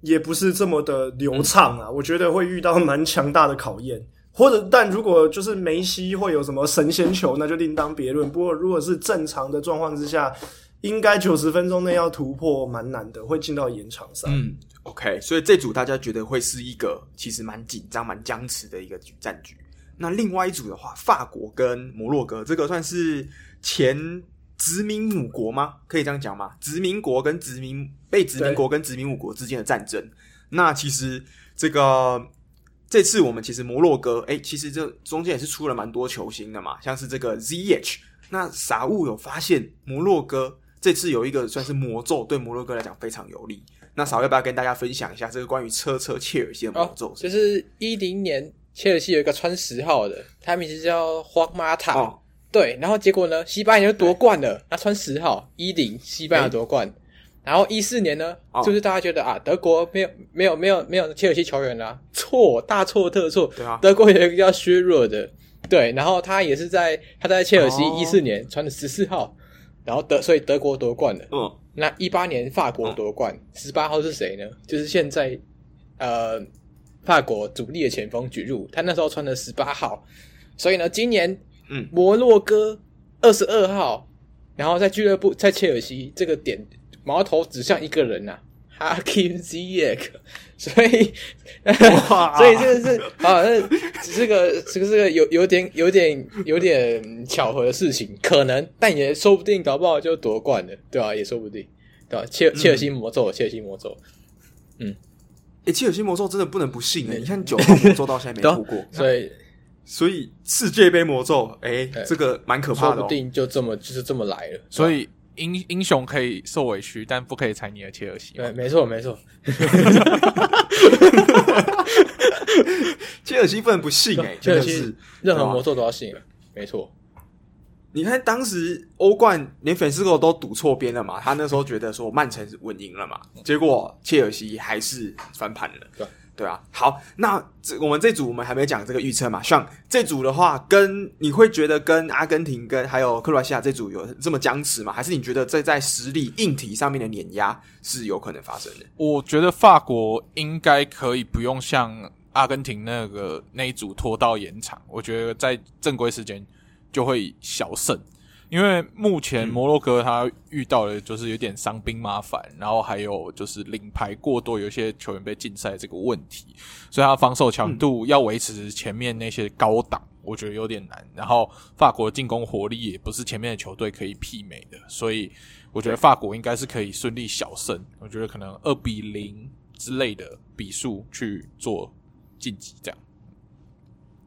也不是这么的流畅啊，嗯、我觉得会遇到蛮强大的考验，或者但如果就是梅西会有什么神仙球，那就另当别论。不过如果是正常的状况之下。应该九十分钟内要突破蛮难的，会进到延长赛。嗯，OK，所以这组大家觉得会是一个其实蛮紧张、蛮僵持的一个战局。那另外一组的话，法国跟摩洛哥，这个算是前殖民母国吗？可以这样讲吗？殖民国跟殖民被殖民国跟殖民母国之间的战争。那其实这个这次我们其实摩洛哥，哎，其实这中间也是出了蛮多球星的嘛，像是这个 ZH。那傻物有发现摩洛哥？这次有一个算是魔咒，对摩洛哥来讲非常有利。那少要不要跟大家分享一下这个关于车车切尔西的魔咒？哦，就是一零年切尔西有一个穿十号的，他名字叫皇马塔。哦、对，然后结果呢，西班牙就夺冠了。他穿十号一零，西班牙夺冠。然后一四年呢，哦、就是大家觉得啊，德国没有没有没有没有切尔西球员啦，错，大错特错。对啊，德国有一个叫削弱的，对，然后他也是在他在切尔西一四年穿的十四号。然后德，所以德国夺冠了。嗯，那一八年法国夺冠，十八、嗯、号是谁呢？就是现在呃，法国主力的前锋举入，他那时候穿的十八号。所以呢，今年嗯，摩洛哥二十二号，然后在俱乐部在切尔西这个点，矛头指向一个人呐、啊。Hakim Ziyech，所以，哇 所以这个是啊，这只是个这个是个有有点有点有点巧合的事情，可能，但也说不定，搞不好就夺冠了，对吧、啊？也说不定，对吧、啊？切切尔西魔咒，切尔西魔咒，嗯，诶、欸，切尔西魔咒真的不能不信诶、欸，你看九号魔咒到现在没出过，所以所以世界杯魔咒，诶、欸，欸、这个蛮可怕的、哦，说不定就这么就是这么来了，所以。英英雄可以受委屈，但不可以踩你的切尔西。对，没错，没错。切尔西不能不信哎、欸，切尔西任何魔咒都要信。没错，你看当时欧冠连粉丝狗都赌错边了嘛？他那时候觉得说曼城稳赢了嘛，结果切尔西还是翻盘了。对。对啊，好，那这我们这组我们还没讲这个预测嘛？像这组的话，跟你会觉得跟阿根廷跟还有克罗西亚这组有这么僵持吗？还是你觉得这在实力硬体上面的碾压是有可能发生的？我觉得法国应该可以不用像阿根廷那个那一组拖到延长，我觉得在正规时间就会小胜。因为目前摩洛哥他遇到的就是有点伤兵麻烦，然后还有就是领牌过多，有一些球员被禁赛这个问题，所以他防守强度要维持前面那些高档，我觉得有点难。然后法国进攻火力也不是前面的球队可以媲美的，所以我觉得法国应该是可以顺利小胜。我觉得可能二比零之类的比数去做晋级这样。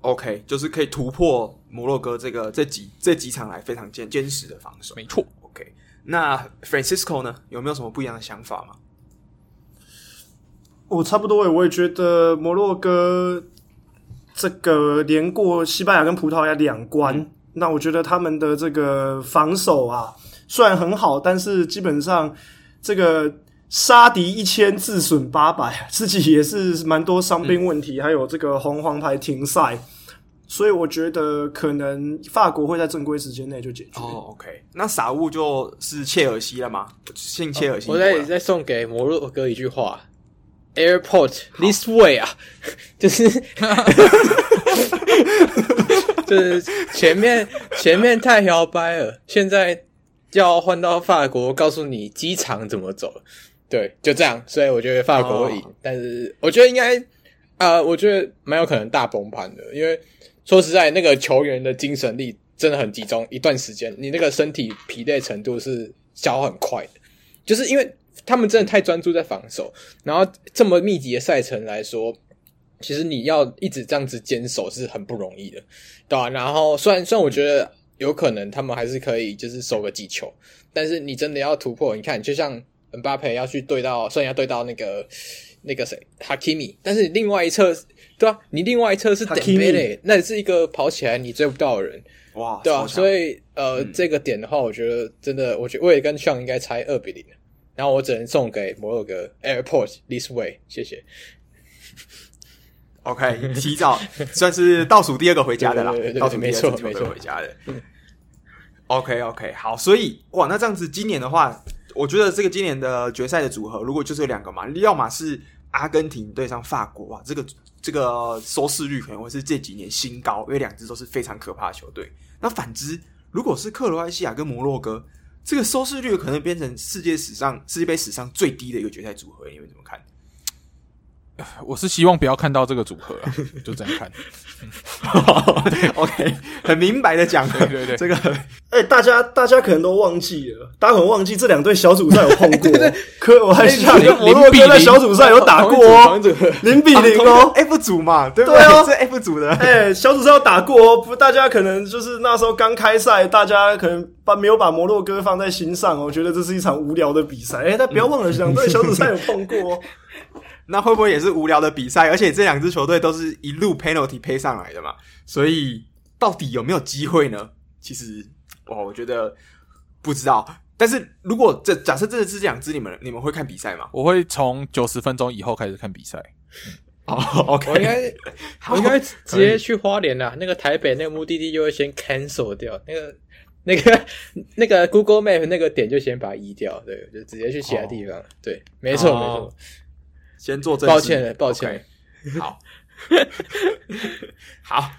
OK，就是可以突破摩洛哥这个这几这几场来非常坚坚实的防守。没错，OK。那 Francisco 呢？有没有什么不一样的想法吗？我差不多，我也觉得摩洛哥这个连过西班牙跟葡萄牙两关，嗯、那我觉得他们的这个防守啊，虽然很好，但是基本上这个杀敌一千自损八百，自己也是蛮多伤病问题，嗯、还有这个红黄牌停赛。所以我觉得可能法国会在正规时间内就解决。哦，OK，那傻物就是切尔西了吗？姓切尔西。我再再送给摩洛哥一句话：Airport this way 啊，就是 就是前面前面太摇摆了，现在要换到法国，告诉你机场怎么走。对，就这样。所以我觉得法国会赢，哦、但是我觉得应该啊、呃，我觉得蛮有可能大崩盘的，因为。说实在，那个球员的精神力真的很集中，一段时间，你那个身体疲累程度是消耗很快的，就是因为他们真的太专注在防守，然后这么密集的赛程来说，其实你要一直这样子坚守是很不容易的，对吧？然后虽然虽然我觉得有可能他们还是可以就是守个几球，但是你真的要突破，你看就像恩巴佩要去对到，虽然要对到那个那个谁哈基米，但是另外一侧。对啊，你另外一侧是 Dembele，那也是一个跑起来你追不到的人，哇，对啊，所以呃，嗯、这个点的话，我觉得真的，我觉得我也跟 Sean 应该猜二比零，然后我只能送给摩洛哥 Airport this way，谢谢。OK，提早 算是倒数第二个回家的啦，倒数没错没错回家的。OK OK，好，所以哇，那这样子今年的话，我觉得这个今年的决赛的组合，如果就是有两个嘛，要么是阿根廷对上法国，哇，这个。这个收视率可能会是这几年新高，因为两支都是非常可怕的球队。那反之，如果是克罗埃西亚跟摩洛哥，这个收视率可能变成世界史上世界杯史上最低的一个决赛组合，你们怎么看？我是希望不要看到这个组合啊，就这样看。OK，很明白的讲，对对对，这个，哎、欸，大家大家可能都忘记了，大家可能忘记这两队小组赛有碰过，可我还想摩洛哥在小组赛有打过哦，零比零哦，F 组嘛，对不对？对哦，是 F 组的，哎、欸，小组赛有打过哦，不，大家可能就是那时候刚开赛，大家可能把没有把摩洛哥放在心上，我觉得这是一场无聊的比赛，哎、欸，但不要忘了，两队小组赛有碰过哦。那会不会也是无聊的比赛？而且这两支球队都是一路 penalty 配上来的嘛，所以到底有没有机会呢？其实，哇，我觉得不知道。但是如果这假设真的是这两支，你们你们会看比赛吗？我会从九十分钟以后开始看比赛。哦，OK，我应该我应该直接去花莲啦。那个台北那个目的地就会先 cancel 掉，那个那个那个 Google Map 那个点就先把它移掉，对，就直接去其他地方。哦、对，没错、哦、没错。先做正，抱歉，抱歉。Okay. 好，好，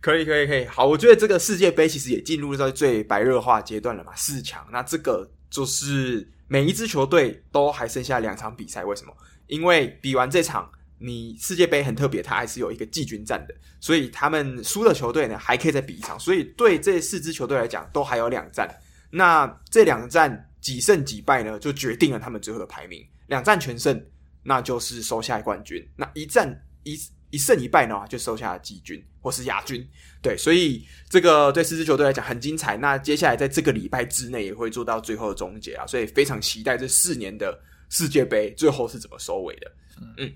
可以，可以，可以。好，我觉得这个世界杯其实也进入到最白热化阶段了嘛，四强。那这个就是每一支球队都还剩下两场比赛，为什么？因为比完这场，你世界杯很特别，它还是有一个季军战的，所以他们输的球队呢，还可以再比一场。所以对这四支球队来讲，都还有两战。那这两战几胜几败呢，就决定了他们最后的排名。两战全胜。那就是收下冠军，那一战一一胜一败呢，就收下季军或是亚军。对，所以这个对四支球队来讲很精彩。那接下来在这个礼拜之内也会做到最后的终结啊，所以非常期待这四年的世界杯最后是怎么收尾的。嗯，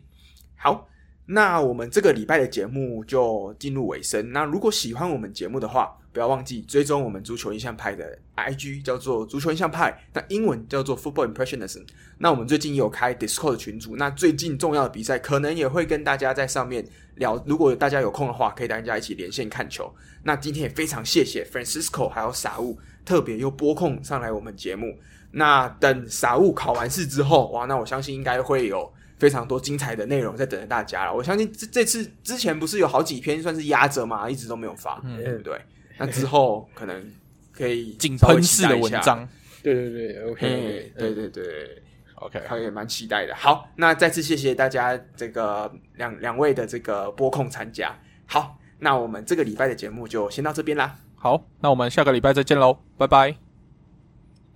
好。那我们这个礼拜的节目就进入尾声。那如果喜欢我们节目的话，不要忘记追踪我们足球印象派的 IG，叫做足球印象派，那英文叫做 Football Impressionism。那我们最近也有开 Discord 的群组，那最近重要的比赛可能也会跟大家在上面聊。如果大家有空的话，可以大家一起连线看球。那今天也非常谢谢 Francisco 还有傻物特别又拨空上来我们节目。那等傻物考完试之后，哇，那我相信应该会有。非常多精彩的内容在等着大家了。我相信这这次之前不是有好几篇算是压着嘛，一直都没有发，嗯、对不对？那之后可能可以井喷式的文章，对对对，OK，嗯、对对对，OK，他也蛮期待的。好，那再次谢谢大家这个两两位的这个播控参加。好，那我们这个礼拜的节目就先到这边啦。好，那我们下个礼拜再见喽，拜拜，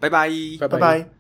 拜拜，拜拜。